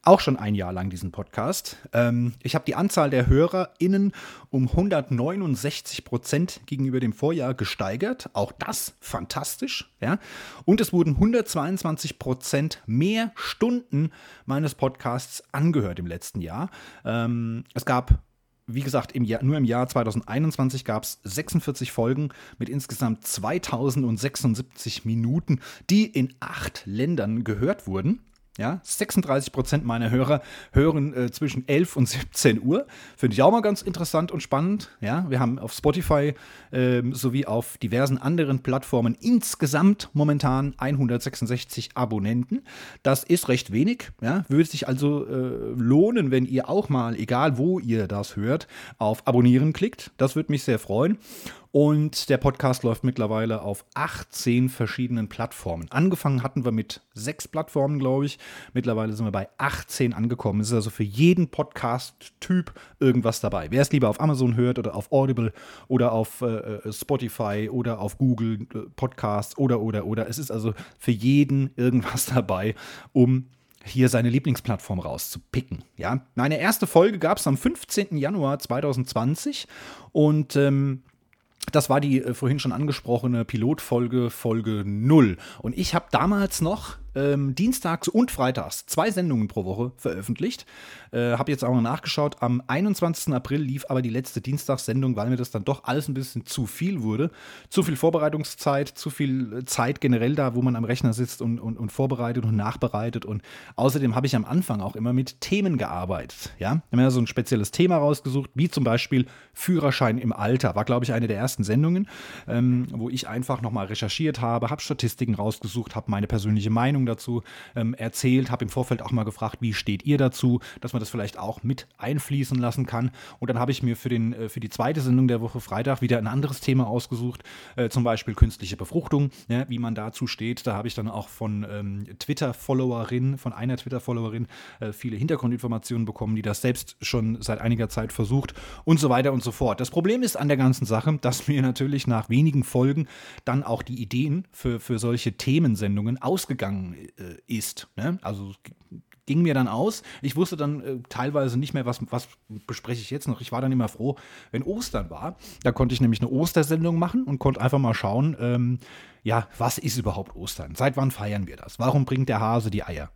auch schon ein Jahr lang diesen Podcast. Ähm, ich habe die Anzahl der HörerInnen um 169 Prozent gegenüber dem Vorjahr gesteigert. Auch das fantastisch. Ja? Und es wurden 122 Prozent mehr Stunden meines Podcasts angehört im letzten Jahr. Ähm, es gab wie gesagt, im Jahr, nur im Jahr 2021 gab es 46 Folgen mit insgesamt 2076 Minuten, die in acht Ländern gehört wurden. Ja, 36 Prozent meiner Hörer hören äh, zwischen 11 und 17 Uhr. Finde ich auch mal ganz interessant und spannend. Ja, wir haben auf Spotify äh, sowie auf diversen anderen Plattformen insgesamt momentan 166 Abonnenten. Das ist recht wenig. Ja, würde sich also äh, lohnen, wenn ihr auch mal, egal wo ihr das hört, auf Abonnieren klickt. Das würde mich sehr freuen. Und der Podcast läuft mittlerweile auf 18 verschiedenen Plattformen. Angefangen hatten wir mit sechs Plattformen, glaube ich. Mittlerweile sind wir bei 18 angekommen. Es ist also für jeden Podcast-Typ irgendwas dabei. Wer es lieber auf Amazon hört oder auf Audible oder auf äh, äh Spotify oder auf Google äh, Podcasts oder, oder, oder. Es ist also für jeden irgendwas dabei, um hier seine Lieblingsplattform rauszupicken. Ja, meine erste Folge gab es am 15. Januar 2020 und ähm, das war die äh, vorhin schon angesprochene Pilotfolge, Folge 0. Und ich habe damals noch ähm, dienstags und freitags zwei Sendungen pro Woche veröffentlicht. Äh, habe jetzt auch mal nachgeschaut. Am 21. April lief aber die letzte Dienstagssendung, weil mir das dann doch alles ein bisschen zu viel wurde. Zu viel Vorbereitungszeit, zu viel äh, Zeit generell da, wo man am Rechner sitzt und, und, und vorbereitet und nachbereitet. Und außerdem habe ich am Anfang auch immer mit Themen gearbeitet. Ja, ich habe mir so ein spezielles Thema rausgesucht, wie zum Beispiel Führerschein im Alter. War, glaube ich, eine der ersten Sendungen, ähm, wo ich einfach nochmal recherchiert habe, habe Statistiken rausgesucht, habe meine persönliche Meinung Meinung dazu ähm, erzählt, habe im Vorfeld auch mal gefragt, wie steht ihr dazu, dass man das vielleicht auch mit einfließen lassen kann. Und dann habe ich mir für, den, äh, für die zweite Sendung der Woche Freitag wieder ein anderes Thema ausgesucht, äh, zum Beispiel künstliche Befruchtung, ja, wie man dazu steht. Da habe ich dann auch von ähm, Twitter-Followerin, von einer Twitter-Followerin äh, viele Hintergrundinformationen bekommen, die das selbst schon seit einiger Zeit versucht und so weiter und so fort. Das Problem ist an der ganzen Sache, dass mir natürlich nach wenigen Folgen dann auch die Ideen für, für solche Themensendungen ausgegangen äh, ist. Ne? Also ging mir dann aus. Ich wusste dann äh, teilweise nicht mehr, was, was bespreche ich jetzt noch. Ich war dann immer froh, wenn Ostern war. Da konnte ich nämlich eine Ostersendung machen und konnte einfach mal schauen, ähm, ja, was ist überhaupt Ostern? Seit wann feiern wir das? Warum bringt der Hase die Eier?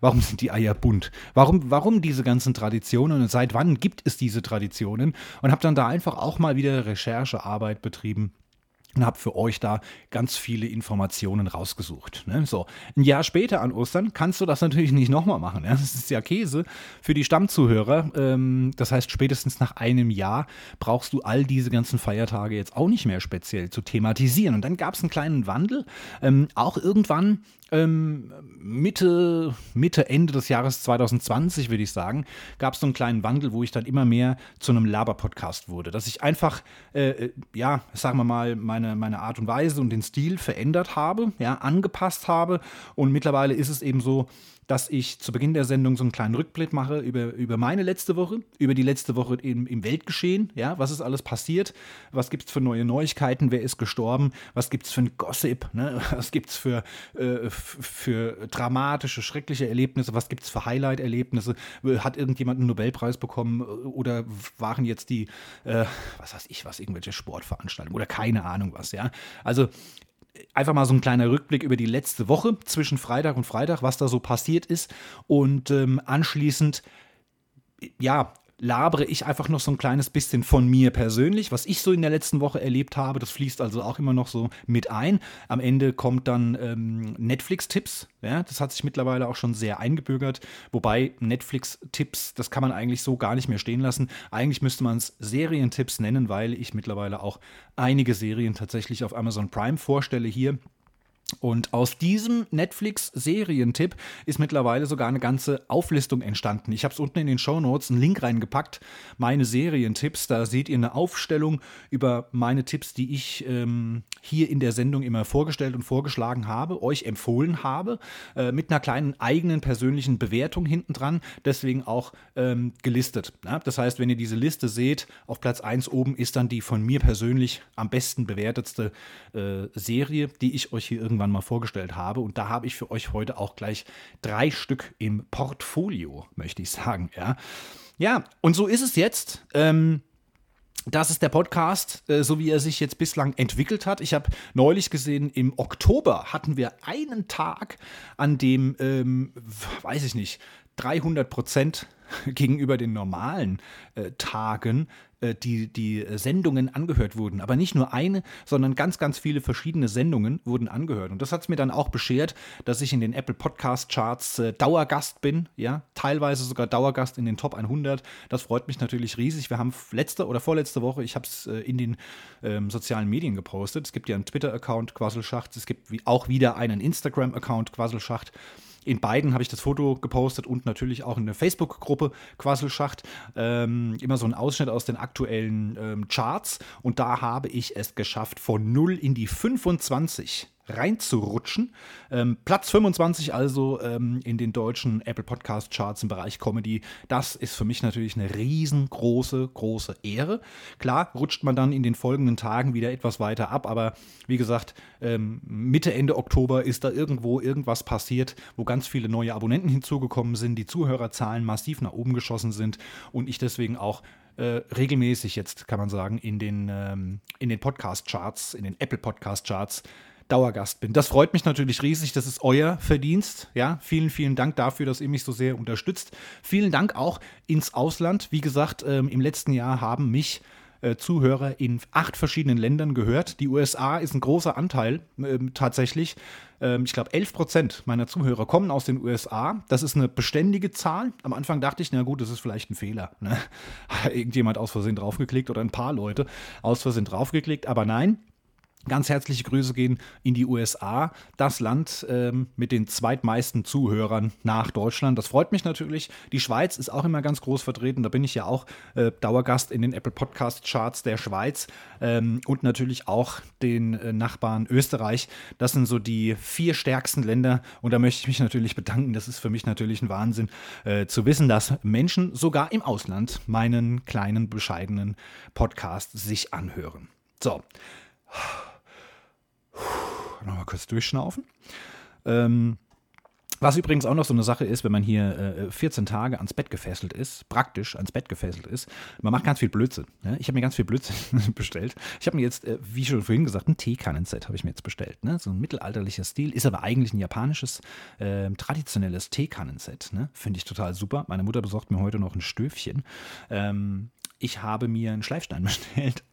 warum sind die Eier bunt? Warum, warum diese ganzen Traditionen und seit wann gibt es diese Traditionen? Und habe dann da einfach auch mal wieder Recherchearbeit betrieben und habe für euch da ganz viele Informationen rausgesucht. Ne? So, ein Jahr später an Ostern kannst du das natürlich nicht nochmal machen. Ja? Das ist ja Käse für die Stammzuhörer. Ähm, das heißt, spätestens nach einem Jahr brauchst du all diese ganzen Feiertage jetzt auch nicht mehr speziell zu thematisieren. Und dann gab es einen kleinen Wandel. Ähm, auch irgendwann ähm, Mitte, Mitte, Ende des Jahres 2020, würde ich sagen, gab es so einen kleinen Wandel, wo ich dann immer mehr zu einem Laber-Podcast wurde. Dass ich einfach, äh, äh, ja, sagen wir mal, meine, meine Art und Weise und den Stil verändert habe, ja, angepasst habe. Und mittlerweile ist es eben so, dass ich zu Beginn der Sendung so einen kleinen Rückblick mache über, über meine letzte Woche, über die letzte Woche im, im Weltgeschehen, ja, was ist alles passiert, was gibt es für neue Neuigkeiten, wer ist gestorben, was gibt es für ein Gossip, ne? was gibt es für, äh, für dramatische, schreckliche Erlebnisse, was gibt es für Highlight-Erlebnisse, hat irgendjemand einen Nobelpreis bekommen oder waren jetzt die, äh, was weiß ich was, irgendwelche Sportveranstaltungen oder keine Ahnung was, ja. Also einfach mal so ein kleiner Rückblick über die letzte Woche zwischen Freitag und Freitag, was da so passiert ist. Und ähm, anschließend, ja, labere ich einfach noch so ein kleines bisschen von mir persönlich, was ich so in der letzten Woche erlebt habe. Das fließt also auch immer noch so mit ein. Am Ende kommt dann ähm, Netflix-Tipps. Ja, das hat sich mittlerweile auch schon sehr eingebürgert. Wobei Netflix-Tipps, das kann man eigentlich so gar nicht mehr stehen lassen. Eigentlich müsste man es Serientipps nennen, weil ich mittlerweile auch einige Serien tatsächlich auf Amazon Prime vorstelle hier. Und aus diesem Netflix-Serientipp ist mittlerweile sogar eine ganze Auflistung entstanden. Ich habe es unten in den Show Notes einen Link reingepackt, meine Serientipps. Da seht ihr eine Aufstellung über meine Tipps, die ich ähm, hier in der Sendung immer vorgestellt und vorgeschlagen habe, euch empfohlen habe, äh, mit einer kleinen eigenen persönlichen Bewertung hinten dran, deswegen auch ähm, gelistet. Ja? Das heißt, wenn ihr diese Liste seht, auf Platz 1 oben ist dann die von mir persönlich am besten bewertetste äh, Serie, die ich euch hier irgendwann irgendwann mal vorgestellt habe. Und da habe ich für euch heute auch gleich drei Stück im Portfolio, möchte ich sagen. Ja, ja und so ist es jetzt. Ähm, das ist der Podcast, äh, so wie er sich jetzt bislang entwickelt hat. Ich habe neulich gesehen, im Oktober hatten wir einen Tag, an dem, ähm, weiß ich nicht, 300 Prozent gegenüber den normalen äh, Tagen die, die Sendungen angehört wurden. Aber nicht nur eine, sondern ganz, ganz viele verschiedene Sendungen wurden angehört. Und das hat es mir dann auch beschert, dass ich in den Apple Podcast Charts äh, Dauergast bin, ja, teilweise sogar Dauergast in den Top 100. Das freut mich natürlich riesig. Wir haben letzte oder vorletzte Woche, ich habe es äh, in den ähm, sozialen Medien gepostet. Es gibt ja einen Twitter-Account Quasselschacht, es gibt wie, auch wieder einen Instagram-Account Quasselschacht. In beiden habe ich das Foto gepostet und natürlich auch in der Facebook-Gruppe Quasselschacht. Ähm, immer so ein Ausschnitt aus den aktuellen ähm, Charts. Und da habe ich es geschafft, von 0 in die 25 reinzurutschen. Ähm, Platz 25 also ähm, in den deutschen Apple Podcast Charts im Bereich Comedy. Das ist für mich natürlich eine riesengroße, große Ehre. Klar rutscht man dann in den folgenden Tagen wieder etwas weiter ab, aber wie gesagt, ähm, Mitte, Ende Oktober ist da irgendwo irgendwas passiert, wo ganz viele neue Abonnenten hinzugekommen sind, die Zuhörerzahlen massiv nach oben geschossen sind und ich deswegen auch äh, regelmäßig jetzt, kann man sagen, in den, ähm, in den Podcast-Charts, in den Apple Podcast-Charts Dauergast bin. Das freut mich natürlich riesig. Das ist euer Verdienst. Ja, vielen, vielen Dank dafür, dass ihr mich so sehr unterstützt. Vielen Dank auch ins Ausland. Wie gesagt, ähm, im letzten Jahr haben mich äh, Zuhörer in acht verschiedenen Ländern gehört. Die USA ist ein großer Anteil ähm, tatsächlich. Ähm, ich glaube, 11 Prozent meiner Zuhörer kommen aus den USA. Das ist eine beständige Zahl. Am Anfang dachte ich, na gut, das ist vielleicht ein Fehler. Ne? Irgendjemand aus Versehen draufgeklickt oder ein paar Leute aus Versehen draufgeklickt. Aber nein, Ganz herzliche Grüße gehen in die USA, das Land ähm, mit den zweitmeisten Zuhörern nach Deutschland. Das freut mich natürlich. Die Schweiz ist auch immer ganz groß vertreten. Da bin ich ja auch äh, Dauergast in den Apple Podcast Charts der Schweiz ähm, und natürlich auch den äh, Nachbarn Österreich. Das sind so die vier stärksten Länder und da möchte ich mich natürlich bedanken. Das ist für mich natürlich ein Wahnsinn äh, zu wissen, dass Menschen sogar im Ausland meinen kleinen, bescheidenen Podcast sich anhören. So nochmal kurz durchschnaufen. Ähm, was übrigens auch noch so eine Sache ist, wenn man hier äh, 14 Tage ans Bett gefesselt ist, praktisch ans Bett gefesselt ist, man macht ganz viel Blödsinn. Ne? Ich habe mir ganz viel Blödsinn bestellt. Ich habe mir jetzt, äh, wie schon vorhin gesagt, ein Teekannenset habe ich mir jetzt bestellt. Ne? So ein mittelalterlicher Stil, ist aber eigentlich ein japanisches, äh, traditionelles Teekannenset. Ne? Finde ich total super. Meine Mutter besorgt mir heute noch ein Stöfchen. Ähm, ich habe mir einen Schleifstein bestellt,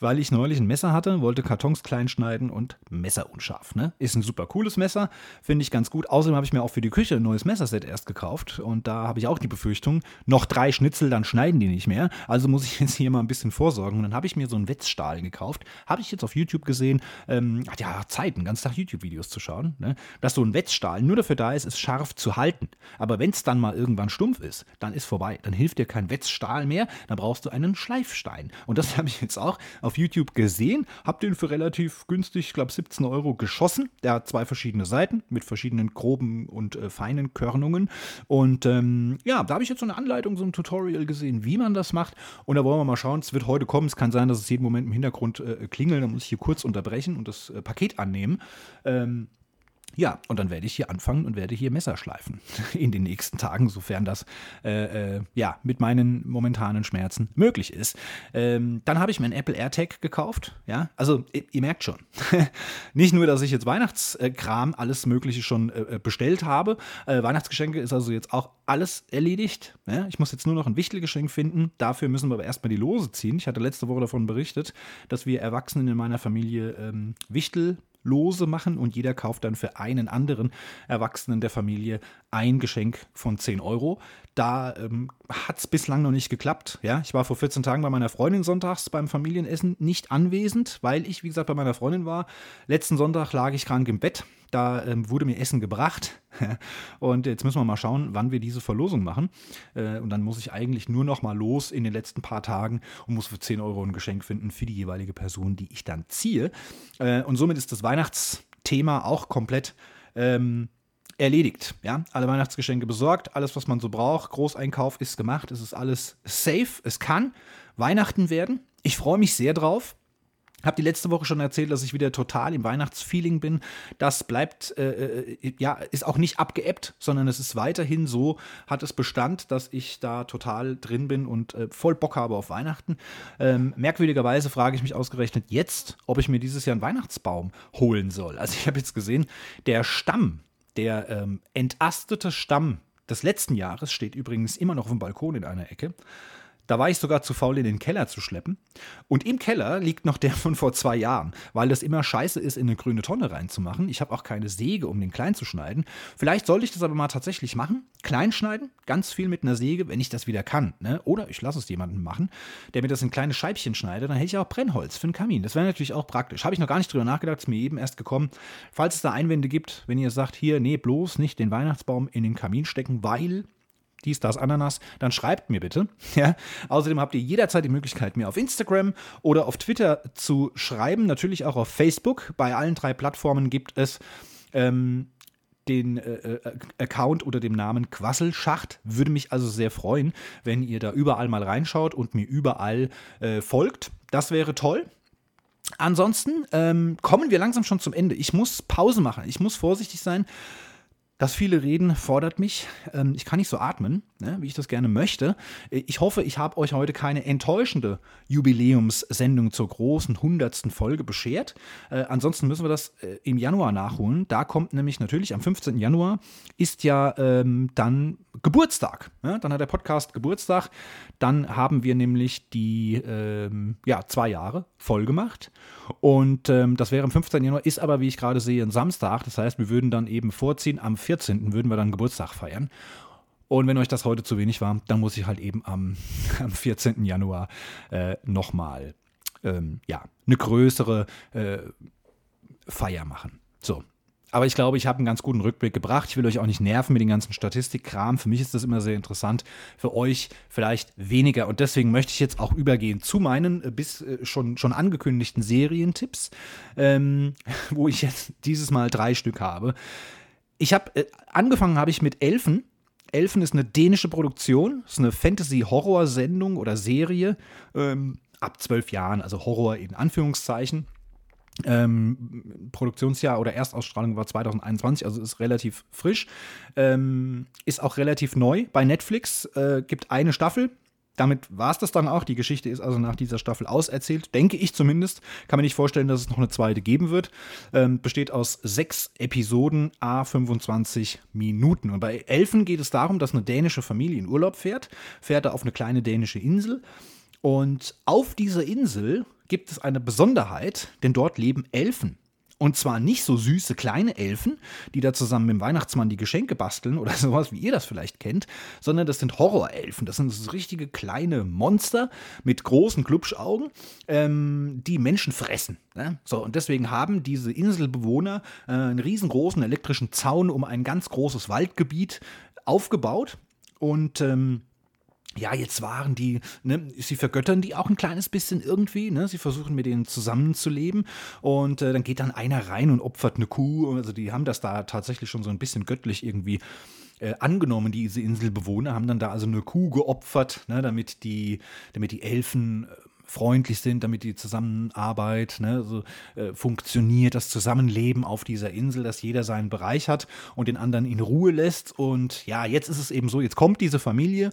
weil ich neulich ein Messer hatte, wollte Kartons klein schneiden und Messer unscharf. Ne? Ist ein super cooles Messer, finde ich ganz gut. Außerdem habe ich mir auch für die Küche ein neues Messerset erst gekauft und da habe ich auch die Befürchtung, noch drei Schnitzel, dann schneiden die nicht mehr. Also muss ich jetzt hier mal ein bisschen vorsorgen. Und dann habe ich mir so einen Wetzstahl gekauft. Habe ich jetzt auf YouTube gesehen. Ähm, hat ja Zeit, einen ganzen Tag YouTube-Videos zu schauen. Ne? Dass so ein Wetzstahl nur dafür da ist, es scharf zu halten. Aber wenn es dann mal irgendwann stumpf ist, dann ist vorbei. Dann hilft dir kein Wetzstahl mehr. Dann brauchst du einen Schleifstein. Und das habe ich jetzt auch auf YouTube gesehen. Habe den für relativ günstig, ich glaube 17 Euro geschossen. Der hat zwei verschiedene Seiten mit verschiedenen groben und äh, feinen Körnungen. Und ähm, ja, da habe ich jetzt so eine Anleitung, so ein Tutorial gesehen, wie man das macht. Und da wollen wir mal schauen. Es wird heute kommen. Es kann sein, dass es jeden Moment im Hintergrund äh, klingelt. Da muss ich hier kurz unterbrechen und das äh, Paket annehmen. Ähm, ja, und dann werde ich hier anfangen und werde hier Messer schleifen in den nächsten Tagen, sofern das äh, äh, ja mit meinen momentanen Schmerzen möglich ist. Ähm, dann habe ich mir einen Apple AirTag gekauft. Ja, also ihr, ihr merkt schon, nicht nur, dass ich jetzt Weihnachtskram alles Mögliche schon äh, äh, bestellt habe. Äh, Weihnachtsgeschenke ist also jetzt auch alles erledigt. Ja? Ich muss jetzt nur noch ein Wichtelgeschenk finden. Dafür müssen wir aber erstmal die Lose ziehen. Ich hatte letzte Woche davon berichtet, dass wir Erwachsenen in meiner Familie ähm, Wichtel Lose machen und jeder kauft dann für einen anderen Erwachsenen der Familie ein Geschenk von 10 Euro. Da ähm, hat es bislang noch nicht geklappt. Ja? Ich war vor 14 Tagen bei meiner Freundin sonntags beim Familienessen nicht anwesend, weil ich, wie gesagt, bei meiner Freundin war. Letzten Sonntag lag ich krank im Bett. Da ähm, wurde mir Essen gebracht. und jetzt müssen wir mal schauen, wann wir diese Verlosung machen. Äh, und dann muss ich eigentlich nur noch mal los in den letzten paar Tagen und muss für 10 Euro ein Geschenk finden für die jeweilige Person, die ich dann ziehe. Äh, und somit ist das Weihnachtsthema auch komplett ähm, erledigt. Ja, alle Weihnachtsgeschenke besorgt, alles, was man so braucht. Großeinkauf ist gemacht, es ist alles safe. Es kann Weihnachten werden. Ich freue mich sehr drauf. Habe die letzte Woche schon erzählt, dass ich wieder total im Weihnachtsfeeling bin. Das bleibt, äh, äh, ja, ist auch nicht abgeebbt, sondern es ist weiterhin so, hat es Bestand, dass ich da total drin bin und äh, voll Bock habe auf Weihnachten. Ähm, merkwürdigerweise frage ich mich ausgerechnet jetzt, ob ich mir dieses Jahr einen Weihnachtsbaum holen soll. Also ich habe jetzt gesehen, der Stamm, der ähm, entastete Stamm des letzten Jahres steht übrigens immer noch auf dem Balkon in einer Ecke. Da war ich sogar zu faul, in den Keller zu schleppen. Und im Keller liegt noch der von vor zwei Jahren, weil das immer scheiße ist, in eine grüne Tonne reinzumachen. Ich habe auch keine Säge, um den klein zu schneiden. Vielleicht sollte ich das aber mal tatsächlich machen. Klein schneiden, ganz viel mit einer Säge, wenn ich das wieder kann. Ne? Oder ich lasse es jemandem machen, der mir das in kleine Scheibchen schneidet. Dann hätte ich auch Brennholz für einen Kamin. Das wäre natürlich auch praktisch. Habe ich noch gar nicht drüber nachgedacht, ist mir eben erst gekommen. Falls es da Einwände gibt, wenn ihr sagt, hier, nee, bloß nicht den Weihnachtsbaum in den Kamin stecken, weil dies, das, Ananas, dann schreibt mir bitte. Ja? Außerdem habt ihr jederzeit die Möglichkeit, mir auf Instagram oder auf Twitter zu schreiben, natürlich auch auf Facebook. Bei allen drei Plattformen gibt es ähm, den äh, äh, Account unter dem Namen Quasselschacht. Würde mich also sehr freuen, wenn ihr da überall mal reinschaut und mir überall äh, folgt. Das wäre toll. Ansonsten ähm, kommen wir langsam schon zum Ende. Ich muss Pause machen. Ich muss vorsichtig sein. Das viele Reden fordert mich. Ähm, ich kann nicht so atmen, ne, wie ich das gerne möchte. Ich hoffe, ich habe euch heute keine enttäuschende Jubiläumssendung zur großen hundertsten Folge beschert. Äh, ansonsten müssen wir das äh, im Januar nachholen. Da kommt nämlich natürlich am 15. Januar ist ja ähm, dann Geburtstag. Ne? Dann hat der Podcast Geburtstag. Dann haben wir nämlich die ähm, ja, zwei Jahre voll gemacht. Und ähm, das wäre am 15. Januar, ist aber, wie ich gerade sehe, ein Samstag. Das heißt, wir würden dann eben vorziehen, am 14. würden wir dann Geburtstag feiern. Und wenn euch das heute zu wenig war, dann muss ich halt eben am, am 14. Januar äh, nochmal ähm, ja, eine größere äh, Feier machen. So, aber ich glaube, ich habe einen ganz guten Rückblick gebracht. Ich will euch auch nicht nerven mit den ganzen Statistikkram. Für mich ist das immer sehr interessant. Für euch vielleicht weniger. Und deswegen möchte ich jetzt auch übergehen zu meinen äh, bis äh, schon, schon angekündigten Serientipps, ähm, wo ich jetzt dieses Mal drei Stück habe. Ich habe äh, angefangen habe ich mit Elfen. Elfen ist eine dänische Produktion, ist eine Fantasy-Horror-Sendung oder Serie ähm, ab zwölf Jahren, also Horror in Anführungszeichen. Ähm, Produktionsjahr oder Erstausstrahlung war 2021, also ist relativ frisch. Ähm, ist auch relativ neu bei Netflix. Äh, gibt eine Staffel. Damit war es das dann auch. Die Geschichte ist also nach dieser Staffel auserzählt, denke ich zumindest. Kann mir nicht vorstellen, dass es noch eine zweite geben wird. Ähm, besteht aus sechs Episoden, a 25 Minuten. Und bei Elfen geht es darum, dass eine dänische Familie in Urlaub fährt, fährt da auf eine kleine dänische Insel Und auf dieser Insel gibt es eine Besonderheit, denn dort leben Elfen. Und zwar nicht so süße kleine Elfen, die da zusammen mit dem Weihnachtsmann die Geschenke basteln oder sowas, wie ihr das vielleicht kennt, sondern das sind Horrorelfen. Das sind so richtige kleine Monster mit großen Glubschaugen, ähm, die Menschen fressen. Ne? So, und deswegen haben diese Inselbewohner äh, einen riesengroßen elektrischen Zaun um ein ganz großes Waldgebiet aufgebaut. Und ähm, ja, jetzt waren die, ne, sie vergöttern die auch ein kleines bisschen irgendwie, ne? Sie versuchen mit denen zusammenzuleben und äh, dann geht dann einer rein und opfert eine Kuh. Also die haben das da tatsächlich schon so ein bisschen göttlich irgendwie äh, angenommen, diese Inselbewohner, haben dann da also eine Kuh geopfert, ne, damit die, damit die Elfen äh, freundlich sind, damit die Zusammenarbeit ne, so, äh, funktioniert, das Zusammenleben auf dieser Insel, dass jeder seinen Bereich hat und den anderen in Ruhe lässt. Und ja, jetzt ist es eben so, jetzt kommt diese Familie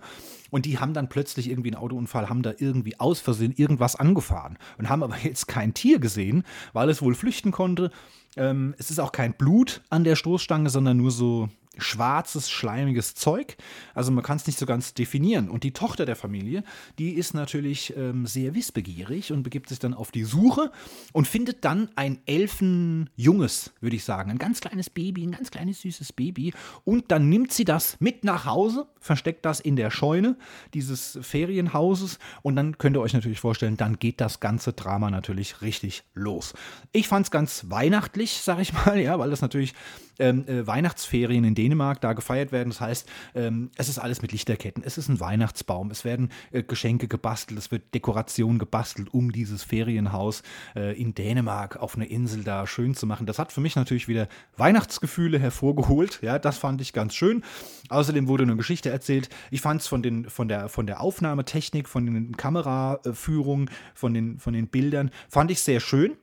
und die haben dann plötzlich irgendwie einen Autounfall, haben da irgendwie aus Versehen irgendwas angefahren und haben aber jetzt kein Tier gesehen, weil es wohl flüchten konnte. Ähm, es ist auch kein Blut an der Stoßstange, sondern nur so schwarzes, schleimiges Zeug. Also man kann es nicht so ganz definieren. Und die Tochter der Familie, die ist natürlich ähm, sehr wissbegierig und begibt sich dann auf die Suche und findet dann ein Elfenjunges, würde ich sagen. Ein ganz kleines Baby, ein ganz kleines süßes Baby. Und dann nimmt sie das mit nach Hause, versteckt das in der Scheune dieses Ferienhauses. Und dann könnt ihr euch natürlich vorstellen, dann geht das ganze Drama natürlich richtig los. Ich fand es ganz weihnachtlich, sag ich mal, ja, weil das natürlich ähm, äh, Weihnachtsferien in Dänemark da gefeiert werden. Das heißt, ähm, es ist alles mit Lichterketten, es ist ein Weihnachtsbaum, es werden äh, Geschenke gebastelt, es wird Dekoration gebastelt, um dieses Ferienhaus äh, in Dänemark auf einer Insel da schön zu machen. Das hat für mich natürlich wieder Weihnachtsgefühle hervorgeholt. Ja, das fand ich ganz schön. Außerdem wurde eine Geschichte erzählt. Ich fand es von, von, der, von der Aufnahmetechnik, von den Kameraführungen, von den, von den Bildern, fand ich sehr schön.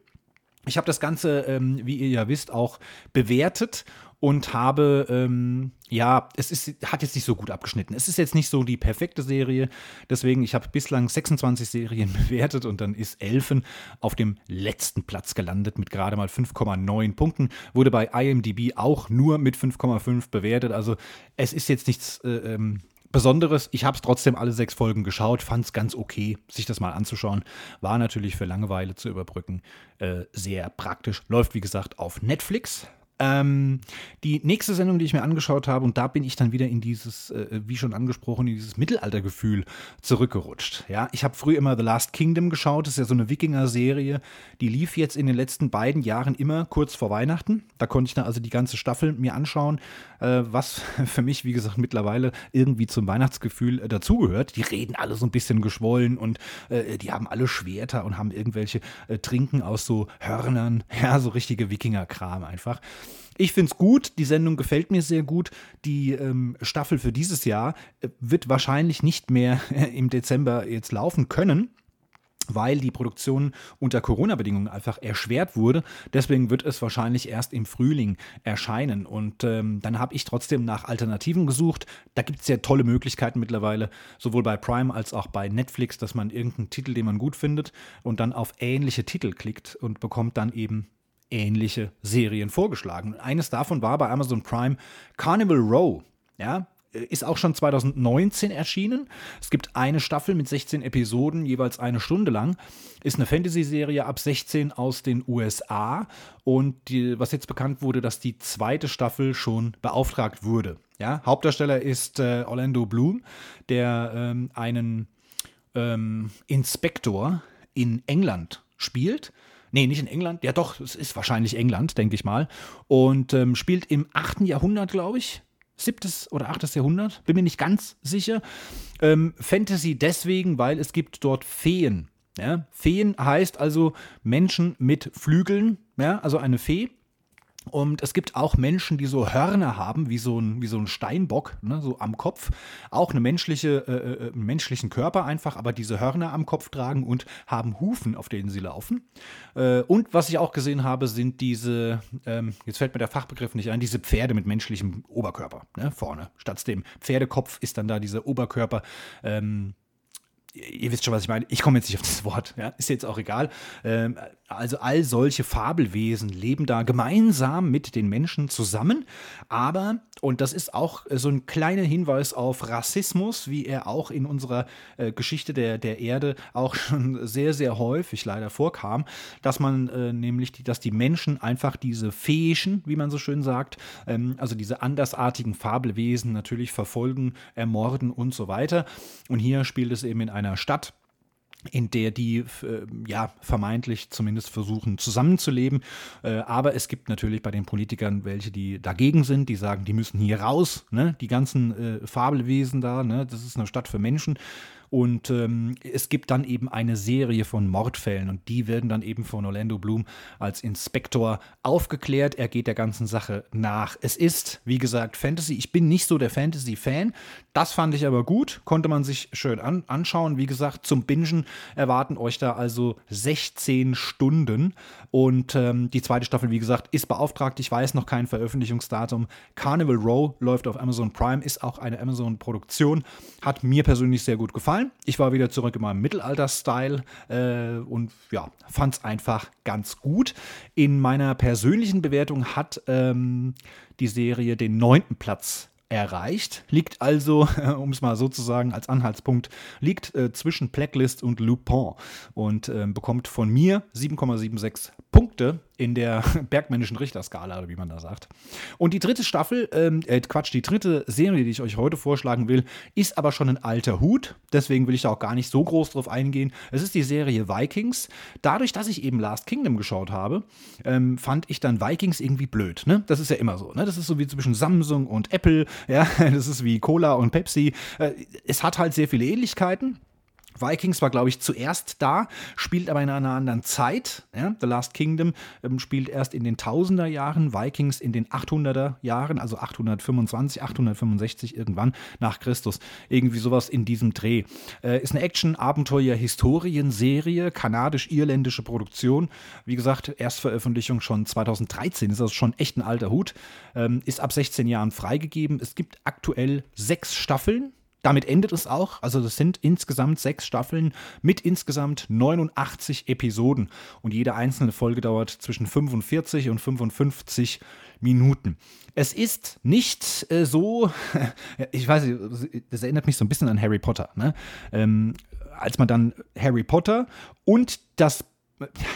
Ich habe das Ganze, ähm, wie ihr ja wisst, auch bewertet und habe, ähm, ja, es ist, hat jetzt nicht so gut abgeschnitten. Es ist jetzt nicht so die perfekte Serie. Deswegen, ich habe bislang 26 Serien bewertet und dann ist Elfen auf dem letzten Platz gelandet mit gerade mal 5,9 Punkten. Wurde bei IMDb auch nur mit 5,5 bewertet. Also es ist jetzt nichts äh, ähm, Besonderes. Ich habe es trotzdem alle sechs Folgen geschaut, fand es ganz okay, sich das mal anzuschauen. War natürlich für Langeweile zu überbrücken äh, sehr praktisch. Läuft, wie gesagt, auf Netflix. Ähm, die nächste Sendung, die ich mir angeschaut habe, und da bin ich dann wieder in dieses, äh, wie schon angesprochen, in dieses Mittelaltergefühl zurückgerutscht. Ja, ich habe früher immer The Last Kingdom geschaut, das ist ja so eine Wikinger-Serie, die lief jetzt in den letzten beiden Jahren immer kurz vor Weihnachten. Da konnte ich dann also die ganze Staffel mir anschauen, äh, was für mich, wie gesagt, mittlerweile irgendwie zum Weihnachtsgefühl äh, dazugehört. Die reden alle so ein bisschen geschwollen und äh, die haben alle Schwerter und haben irgendwelche äh, Trinken aus so Hörnern, ja, so richtige Wikinger-Kram einfach. Ich finde es gut, die Sendung gefällt mir sehr gut. Die ähm, Staffel für dieses Jahr äh, wird wahrscheinlich nicht mehr im Dezember jetzt laufen können weil die Produktion unter Corona-Bedingungen einfach erschwert wurde. Deswegen wird es wahrscheinlich erst im Frühling erscheinen. Und ähm, dann habe ich trotzdem nach Alternativen gesucht. Da gibt es ja tolle Möglichkeiten mittlerweile, sowohl bei Prime als auch bei Netflix, dass man irgendeinen Titel, den man gut findet, und dann auf ähnliche Titel klickt und bekommt dann eben ähnliche Serien vorgeschlagen. Eines davon war bei Amazon Prime Carnival Row. Ja, ist auch schon 2019 erschienen. Es gibt eine Staffel mit 16 Episoden, jeweils eine Stunde lang. Ist eine Fantasy-Serie ab 16 aus den USA. Und die, was jetzt bekannt wurde, dass die zweite Staffel schon beauftragt wurde. Ja, Hauptdarsteller ist äh, Orlando Bloom, der ähm, einen ähm, Inspektor in England spielt. Nee, nicht in England. Ja, doch, es ist wahrscheinlich England, denke ich mal. Und ähm, spielt im 8. Jahrhundert, glaube ich. Siebtes oder achtes Jahrhundert, bin mir nicht ganz sicher. Ähm, Fantasy deswegen, weil es gibt dort Feen. Ja? Feen heißt also Menschen mit Flügeln, ja? also eine Fee. Und es gibt auch Menschen, die so Hörner haben, wie so ein, wie so ein Steinbock, ne, so am Kopf. Auch eine menschliche, äh, äh, einen menschlichen Körper einfach, aber diese Hörner am Kopf tragen und haben Hufen, auf denen sie laufen. Äh, und was ich auch gesehen habe, sind diese, ähm, jetzt fällt mir der Fachbegriff nicht ein, diese Pferde mit menschlichem Oberkörper ne, vorne. Statt dem Pferdekopf ist dann da dieser Oberkörper. Ähm, ihr wisst schon, was ich meine. Ich komme jetzt nicht auf das Wort, ja, ist jetzt auch egal. Ähm, also all solche Fabelwesen leben da gemeinsam mit den Menschen zusammen. Aber, und das ist auch so ein kleiner Hinweis auf Rassismus, wie er auch in unserer äh, Geschichte der, der Erde auch schon sehr, sehr häufig leider vorkam, dass man äh, nämlich, die, dass die Menschen einfach diese Feischen, wie man so schön sagt, ähm, also diese andersartigen Fabelwesen natürlich verfolgen, ermorden und so weiter. Und hier spielt es eben in einer Stadt in der die äh, ja vermeintlich zumindest versuchen zusammenzuleben. Äh, aber es gibt natürlich bei den Politikern welche, die dagegen sind, die sagen, die müssen hier raus, ne? die ganzen äh, Fabelwesen da, ne? das ist eine Stadt für Menschen. Und ähm, es gibt dann eben eine Serie von Mordfällen und die werden dann eben von Orlando Bloom als Inspektor aufgeklärt. Er geht der ganzen Sache nach. Es ist, wie gesagt, Fantasy. Ich bin nicht so der Fantasy-Fan. Das fand ich aber gut, konnte man sich schön an anschauen. Wie gesagt, zum Bingen erwarten euch da also 16 Stunden. Und ähm, die zweite Staffel, wie gesagt, ist beauftragt. Ich weiß noch kein Veröffentlichungsdatum. Carnival Row läuft auf Amazon Prime, ist auch eine Amazon-Produktion. Hat mir persönlich sehr gut gefallen. Ich war wieder zurück in meinem Mittelalter-Style äh, und ja, fand es einfach ganz gut. In meiner persönlichen Bewertung hat ähm, die Serie den neunten Platz erreicht, liegt also, um es mal so zu sagen, als Anhaltspunkt, liegt äh, zwischen Blacklist und Lupin und äh, bekommt von mir 7,76 Punkte in der bergmännischen Richterskala, wie man da sagt. Und die dritte Staffel, ähm, äh, Quatsch, die dritte Serie, die ich euch heute vorschlagen will, ist aber schon ein alter Hut. Deswegen will ich da auch gar nicht so groß drauf eingehen. Es ist die Serie Vikings. Dadurch, dass ich eben Last Kingdom geschaut habe, ähm, fand ich dann Vikings irgendwie blöd. Ne? Das ist ja immer so. Ne? Das ist so wie zwischen Samsung und Apple. Ja? Das ist wie Cola und Pepsi. Äh, es hat halt sehr viele Ähnlichkeiten. Vikings war, glaube ich, zuerst da, spielt aber in einer anderen Zeit. Ja? The Last Kingdom ähm, spielt erst in den 1000er Jahren, Vikings in den 800er Jahren, also 825, 865 irgendwann nach Christus. Irgendwie sowas in diesem Dreh. Äh, ist eine Action-Abenteuer-Historienserie, kanadisch-irländische Produktion. Wie gesagt, Erstveröffentlichung schon 2013, ist also schon echt ein alter Hut. Ähm, ist ab 16 Jahren freigegeben. Es gibt aktuell sechs Staffeln damit endet es auch. Also das sind insgesamt sechs Staffeln mit insgesamt 89 Episoden. Und jede einzelne Folge dauert zwischen 45 und 55 Minuten. Es ist nicht äh, so, ich weiß nicht, das erinnert mich so ein bisschen an Harry Potter. Ne? Ähm, als man dann Harry Potter und das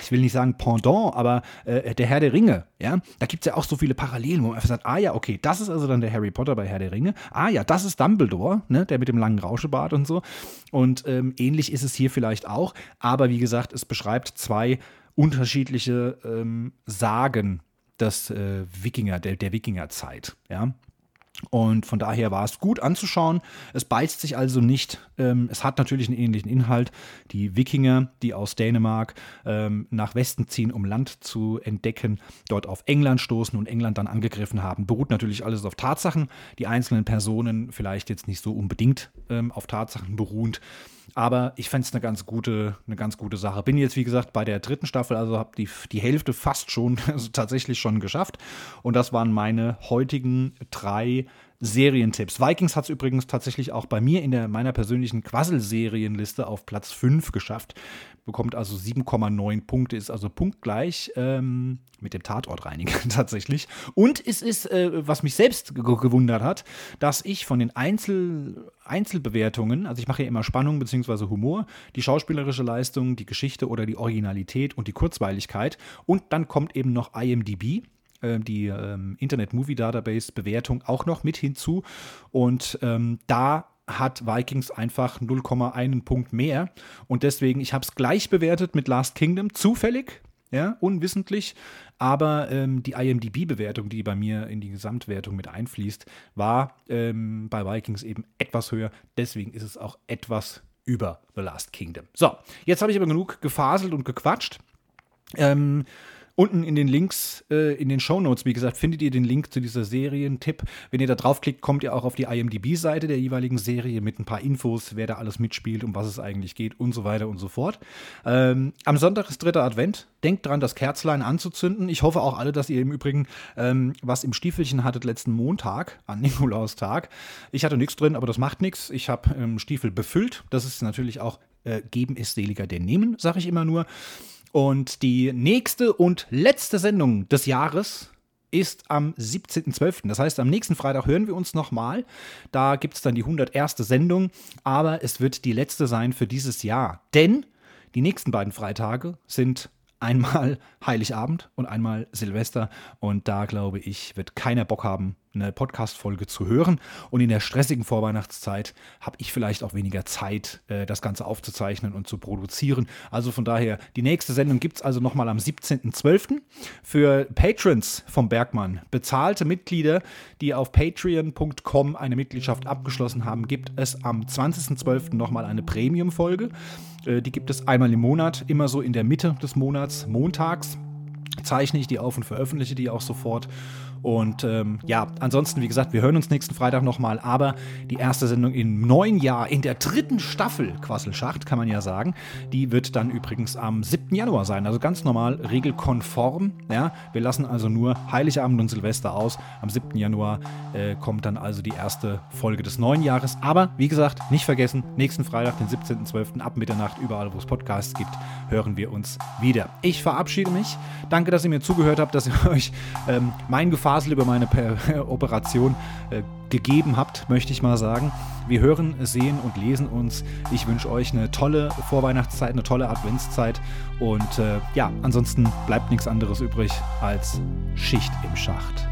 ich will nicht sagen Pendant, aber äh, der Herr der Ringe, ja, da gibt es ja auch so viele Parallelen, wo man einfach sagt, ah ja, okay, das ist also dann der Harry Potter bei Herr der Ringe, ah ja, das ist Dumbledore, ne, der mit dem langen Rauschebart und so. Und ähm, ähnlich ist es hier vielleicht auch, aber wie gesagt, es beschreibt zwei unterschiedliche ähm, Sagen des äh, Wikinger, der, der Wikingerzeit, ja. Und von daher war es gut anzuschauen. Es beißt sich also nicht. Ähm, es hat natürlich einen ähnlichen Inhalt. Die Wikinger, die aus Dänemark ähm, nach Westen ziehen, um Land zu entdecken, dort auf England stoßen und England dann angegriffen haben, beruht natürlich alles auf Tatsachen. Die einzelnen Personen vielleicht jetzt nicht so unbedingt ähm, auf Tatsachen beruhend. Aber ich fände es eine ganz gute, eine ganz gute Sache. Bin jetzt, wie gesagt, bei der dritten Staffel, also habe die, die Hälfte fast schon, also tatsächlich schon geschafft. Und das waren meine heutigen drei Serientipps. Vikings hat es übrigens tatsächlich auch bei mir in der, meiner persönlichen Quassel-Serienliste auf Platz 5 geschafft. Bekommt also 7,9 Punkte, ist also punktgleich ähm, mit dem Tatortreiniger tatsächlich. Und es ist, äh, was mich selbst gewundert hat, dass ich von den Einzel Einzelbewertungen, also ich mache ja immer Spannung bzw. Humor, die schauspielerische Leistung, die Geschichte oder die Originalität und die Kurzweiligkeit. Und dann kommt eben noch IMDB die ähm, Internet Movie Database Bewertung auch noch mit hinzu. Und ähm, da hat Vikings einfach 0,1 Punkt mehr. Und deswegen, ich habe es gleich bewertet mit Last Kingdom, zufällig, ja, unwissentlich. Aber ähm, die IMDB-Bewertung, die bei mir in die Gesamtwertung mit einfließt, war ähm, bei Vikings eben etwas höher. Deswegen ist es auch etwas über The Last Kingdom. So, jetzt habe ich aber genug gefaselt und gequatscht. Ähm, Unten in den Links, äh, in den Show Notes, wie gesagt, findet ihr den Link zu dieser Serientipp. Wenn ihr da draufklickt, kommt ihr auch auf die IMDb-Seite der jeweiligen Serie mit ein paar Infos, wer da alles mitspielt, um was es eigentlich geht und so weiter und so fort. Ähm, am Sonntag ist dritter Advent. Denkt dran, das Kerzlein anzuzünden. Ich hoffe auch alle, dass ihr im Übrigen ähm, was im Stiefelchen hattet letzten Montag, an Nikolaustag. Ich hatte nichts drin, aber das macht nichts. Ich habe ähm, Stiefel befüllt. Das ist natürlich auch äh, geben ist seliger denn nehmen, sage ich immer nur. Und die nächste und letzte Sendung des Jahres ist am 17.12. Das heißt, am nächsten Freitag hören wir uns nochmal. Da gibt es dann die 101. Sendung, aber es wird die letzte sein für dieses Jahr. Denn die nächsten beiden Freitage sind einmal Heiligabend und einmal Silvester. Und da glaube ich, wird keiner Bock haben, eine Podcast-Folge zu hören. Und in der stressigen Vorweihnachtszeit habe ich vielleicht auch weniger Zeit, äh, das Ganze aufzuzeichnen und zu produzieren. Also von daher, die nächste Sendung gibt es also nochmal am 17.12. Für Patrons vom Bergmann, bezahlte Mitglieder, die auf patreon.com eine Mitgliedschaft abgeschlossen haben, gibt es am 20.12. nochmal eine Premium-Folge. Äh, die gibt es einmal im Monat, immer so in der Mitte des Monats, montags zeichne ich die auf und veröffentliche die auch sofort. Und ähm, ja, ansonsten, wie gesagt, wir hören uns nächsten Freitag nochmal. Aber die erste Sendung im neuen Jahr, in der dritten Staffel Quasselschacht, kann man ja sagen, die wird dann übrigens am 7. Januar sein. Also ganz normal, regelkonform. Ja? Wir lassen also nur Heiligabend und Silvester aus. Am 7. Januar äh, kommt dann also die erste Folge des neuen Jahres. Aber wie gesagt, nicht vergessen, nächsten Freitag, den 17.12. ab Mitternacht, überall wo es Podcasts gibt, hören wir uns wieder. Ich verabschiede mich. Danke, dass ihr mir zugehört habt, dass ihr euch ähm, mein Gefahr Gefasel über meine Operation äh, gegeben habt, möchte ich mal sagen. Wir hören, sehen und lesen uns. Ich wünsche euch eine tolle Vorweihnachtszeit, eine tolle Adventszeit und äh, ja, ansonsten bleibt nichts anderes übrig als Schicht im Schacht.